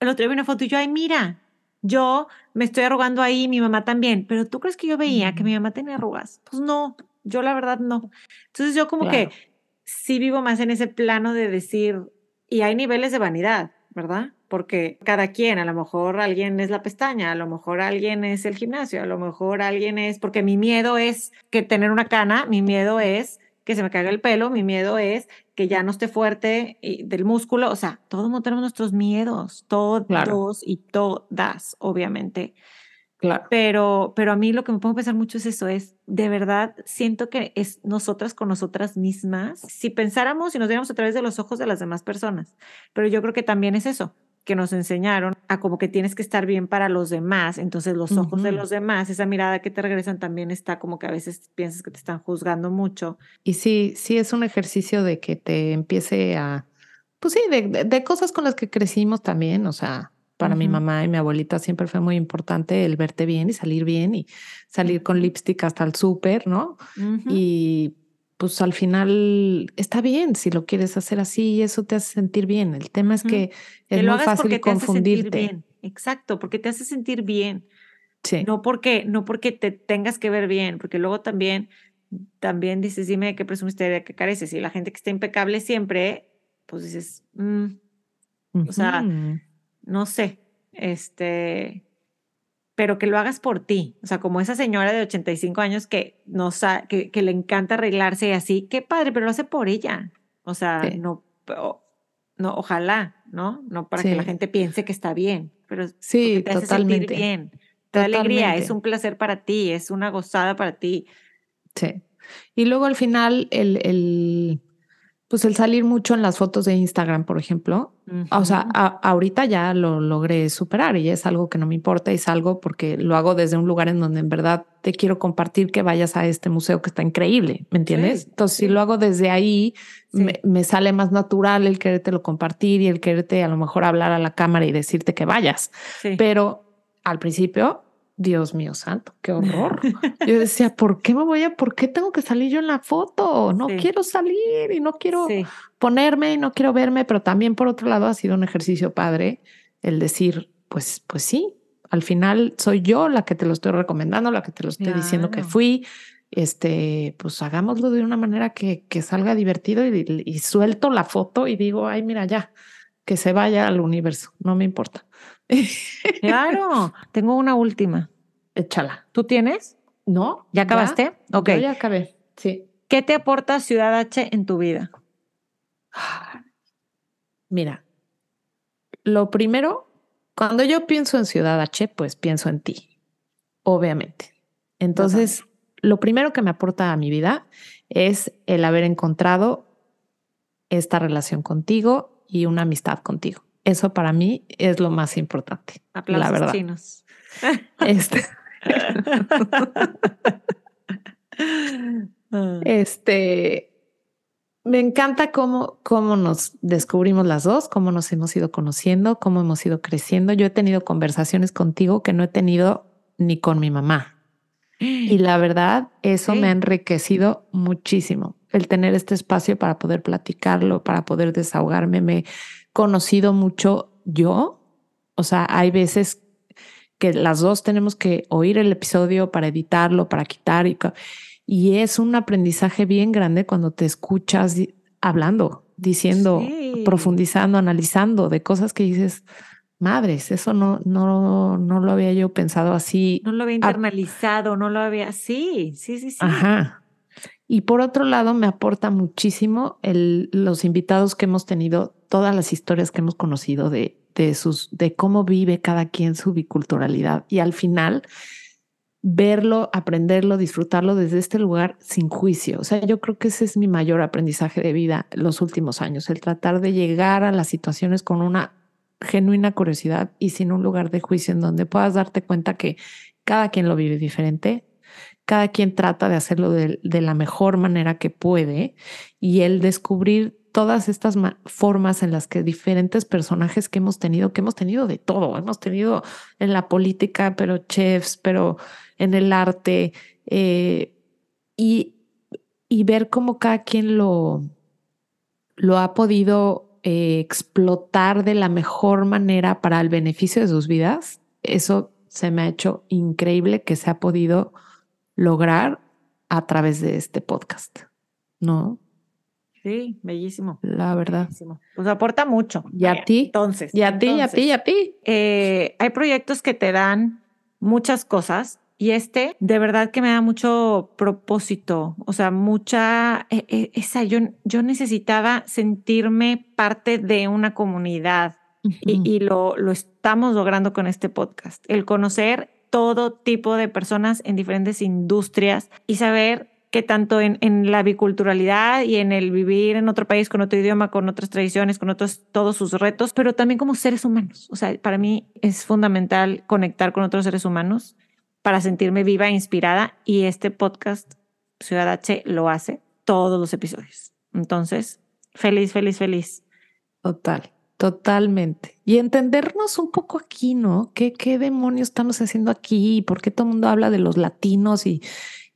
el otro día vi una foto y yo, ay, mira, yo me estoy arrugando ahí, mi mamá también, pero ¿tú crees que yo veía que mi mamá tenía arrugas? Pues no, yo la verdad no. Entonces yo como Claro. que sí vivo más en ese plano de decir, y hay niveles de vanidad, ¿verdad? Porque cada quien, a lo mejor alguien es la pestaña, a lo mejor alguien es el gimnasio, a lo mejor alguien es, porque mi miedo es que tener una cana, mi miedo es que se me caiga el pelo, mi miedo es que ya no esté fuerte y del músculo, o sea, todos tenemos nuestros miedos, todos Claro. y todas, obviamente. Claro. Pero, pero a mí lo que me pongo a pensar mucho es eso, es de verdad siento que es nosotras con nosotras mismas, si pensáramos y nos viéramos a través de los ojos de las demás personas, pero yo creo que también es eso, que nos enseñaron a como que tienes que estar bien para los demás, entonces los ojos de los demás, esa mirada que te regresan también está como que a veces piensas que te están juzgando mucho. Y sí, sí es un ejercicio de que te empiece a, pues sí, de, de- de cosas con las que crecimos también, o sea, para mi Ujú. mamá y mi abuelita siempre fue muy importante el verte bien y salir bien y salir con lipstick hasta el súper, ¿no? Ujú. Y pues al final está bien si lo quieres hacer así y eso te hace sentir bien. El tema es que que es lo muy fácil confundirte. bien. Exacto, porque te hace sentir bien. Sí, No porque, no porque te tengas que ver bien, porque luego también también dices, dime de qué presumiste, de qué careces. Y la gente que está impecable siempre, pues dices, mm, o sea, no sé, este, pero que lo hagas por ti. O sea, como esa señora de 85 años que, no que, que le encanta arreglarse y así, qué padre, pero lo hace por ella. O sea, no, no, ojalá, ¿no? No para que la gente piense que está bien, pero sí, te totalmente. sentir bien. Te da alegría, es un placer para ti, es una gozada para ti. Sí. Y luego al final, el, el, pues el salir mucho en las fotos de Instagram, por ejemplo. O sea, ahorita ya lo logré superar y es algo que no me importa, es algo porque lo hago desde un lugar en donde en verdad te quiero compartir que vayas a este museo que está increíble, ¿me entiendes? Entonces, si lo hago desde ahí, me, sale más natural el quererte lo compartir y el quererte a lo mejor hablar a la cámara y decirte que vayas. Pero al principio Dios mío santo, qué horror. Yo decía, ¿por qué me voy a, por qué tengo que salir yo en la foto? No quiero salir y no quiero ponerme y no quiero verme, pero también por otro lado ha sido un ejercicio padre el decir, pues, pues sí, al final soy yo la que te lo estoy recomendando, la que te lo estoy diciendo que fui. Este, pues hagámoslo de una manera que, que salga divertido y, y suelto la foto y digo, ay, mira, ya, que se vaya al universo, no me importa. Claro, tengo una última. Échala. ¿Tú tienes? No. ¿Ya acabaste? ok. ya acabé. Sí. ¿Qué te aporta Ciudad H en tu vida? Mira, lo primero, cuando yo pienso en Ciudad H, pues pienso en ti, obviamente. Entonces, lo primero que me aporta a mi vida es el haber encontrado esta relación contigo y una amistad contigo. Eso para mí es lo más importante. Aplausos la verdad. chinos. Este. este. Me encanta cómo, cómo nos descubrimos las dos, cómo nos hemos ido conociendo, cómo hemos ido creciendo. Yo he tenido conversaciones contigo que no he tenido ni con mi mamá. Y la verdad, eso me ha enriquecido muchísimo. El tener este espacio para poder platicarlo, para poder desahogarme, me, conocido mucho yo. O sea, hay veces que las dos tenemos que oír el episodio para editarlo, para quitar y, y es un aprendizaje bien grande cuando te escuchas hablando, diciendo, profundizando, analizando de cosas que dices, madres, eso no, no, no lo había yo pensado así. No lo había internalizado, no lo había, sí, sí, sí, sí. Ajá. Y por otro lado, me aporta muchísimo el, los invitados que hemos tenido todas las historias que hemos conocido de, de, sus, de cómo vive cada quien su biculturalidad. Y al final, verlo, aprenderlo, disfrutarlo desde este lugar sin juicio. O sea, yo creo que ese es mi mayor aprendizaje de vida los últimos años, el tratar de llegar a las situaciones con una genuina curiosidad y sin un lugar de juicio en donde puedas darte cuenta que cada quien lo vive diferente, cada quien trata de hacerlo de, de la mejor manera que puede y el descubrir todas estas formas en las que diferentes personajes que hemos tenido, que hemos tenido de todo, hemos tenido en la política, pero chefs, pero en el arte, eh, y, y, ver cómo cada quien lo, lo ha podido eh, explotar de la mejor manera para el beneficio de sus vidas, eso se me ha hecho increíble que se ha podido lograr a través de este podcast, ¿no? Sí, bellísimo. La verdad. Pues aporta mucho. Y a ti. Entonces. Y a ti, y a ti, y a ti. hay proyectos que te dan muchas cosas y este de verdad que me da mucho propósito, o sea, mucha, e, e, esa, yo, yo necesitaba sentirme parte de una comunidad y, y lo, lo estamos logrando con este podcast. El conocer todo tipo de personas en diferentes industrias y saber que tanto en, en, la biculturalidad y en el vivir en otro país con otro idioma, con otras tradiciones, con otros, todos sus retos, pero también como seres humanos. O sea, para mí es fundamental conectar con otros seres humanos para sentirme viva e inspirada y este podcast Ciudad H lo hace todos los episodios. Entonces, feliz, feliz, feliz. Total. Totalmente. Y entendernos un poco aquí, ¿no? ¿Qué, qué demonios estamos haciendo aquí? ¿Por qué todo el mundo habla de los latinos y,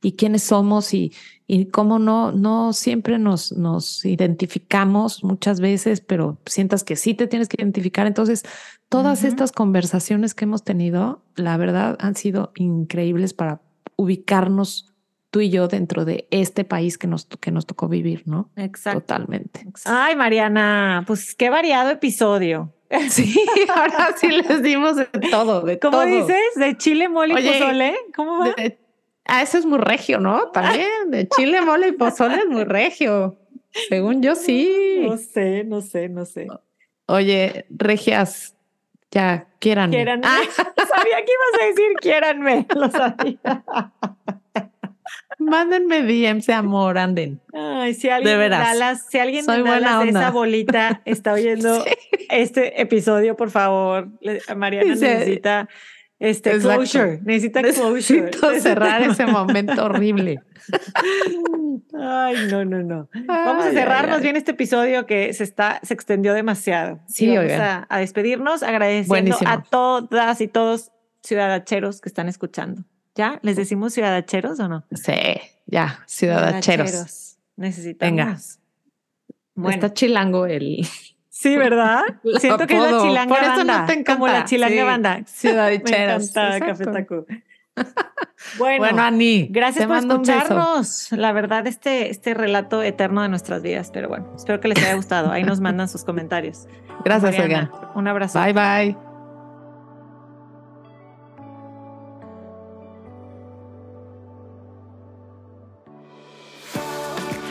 y quiénes somos y, y cómo no, no siempre nos, nos identificamos muchas veces, pero sientas que sí te tienes que identificar. Entonces, todas estas conversaciones que hemos tenido, la verdad, han sido increíbles para ubicarnos tú y yo dentro de este país que nos, que nos tocó vivir, ¿no? Exacto. Totalmente. Ay, Mariana, pues qué variado episodio. Sí, ahora sí les dimos de todo, de ¿Cómo todo. dices? ¿De chile, mole y pozole? ¿Cómo va? De- ah, eso es muy regio, ¿no? También, de chile, mole y pozole es muy regio. Según yo, sí. No sé, no sé, no sé. Oye, regias, ya, quieran. Quiéranme. sabía que ibas a decir quiéranme. Lo sabía. Mándenme DMs de amor, anden. Ay, si alguien De veras. Dallas, si alguien Soy de Dallas esa bolita está oyendo Sí. este episodio, por favor. Mariana Dice- necesita este Exacto. closure. Necesita closure. Necesito cerrar ese momento horrible. Ay, no, no, no. Vamos a cerrarnos bien este episodio que se está, se extendió demasiado. Sí, vamos a, a despedirnos agradeciendo Buenísimo. a todas y todos ciudadacheros que están escuchando. ¿Ya? ¿Les decimos ciudadacheros o no? Sí, ya, ciudadacheros. Necesitamos. Bueno, Está chilango el sí, ¿verdad? Siento que es la chilanga Por eso banda. no te encanta. Como la chilanga Sí, banda. Me Ciudadacheros. encanta Café. Taco. Bueno, Bueno, Ani, gracias te por mando escucharnos. La verdad, este, este relato eterno de nuestras vidas. Pero bueno, espero que les haya gustado. Ahí nos mandan sus comentarios. Gracias, Mariana. Un abrazo. Bye, bye.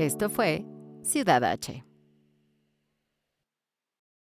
Esto fue Ciudad H.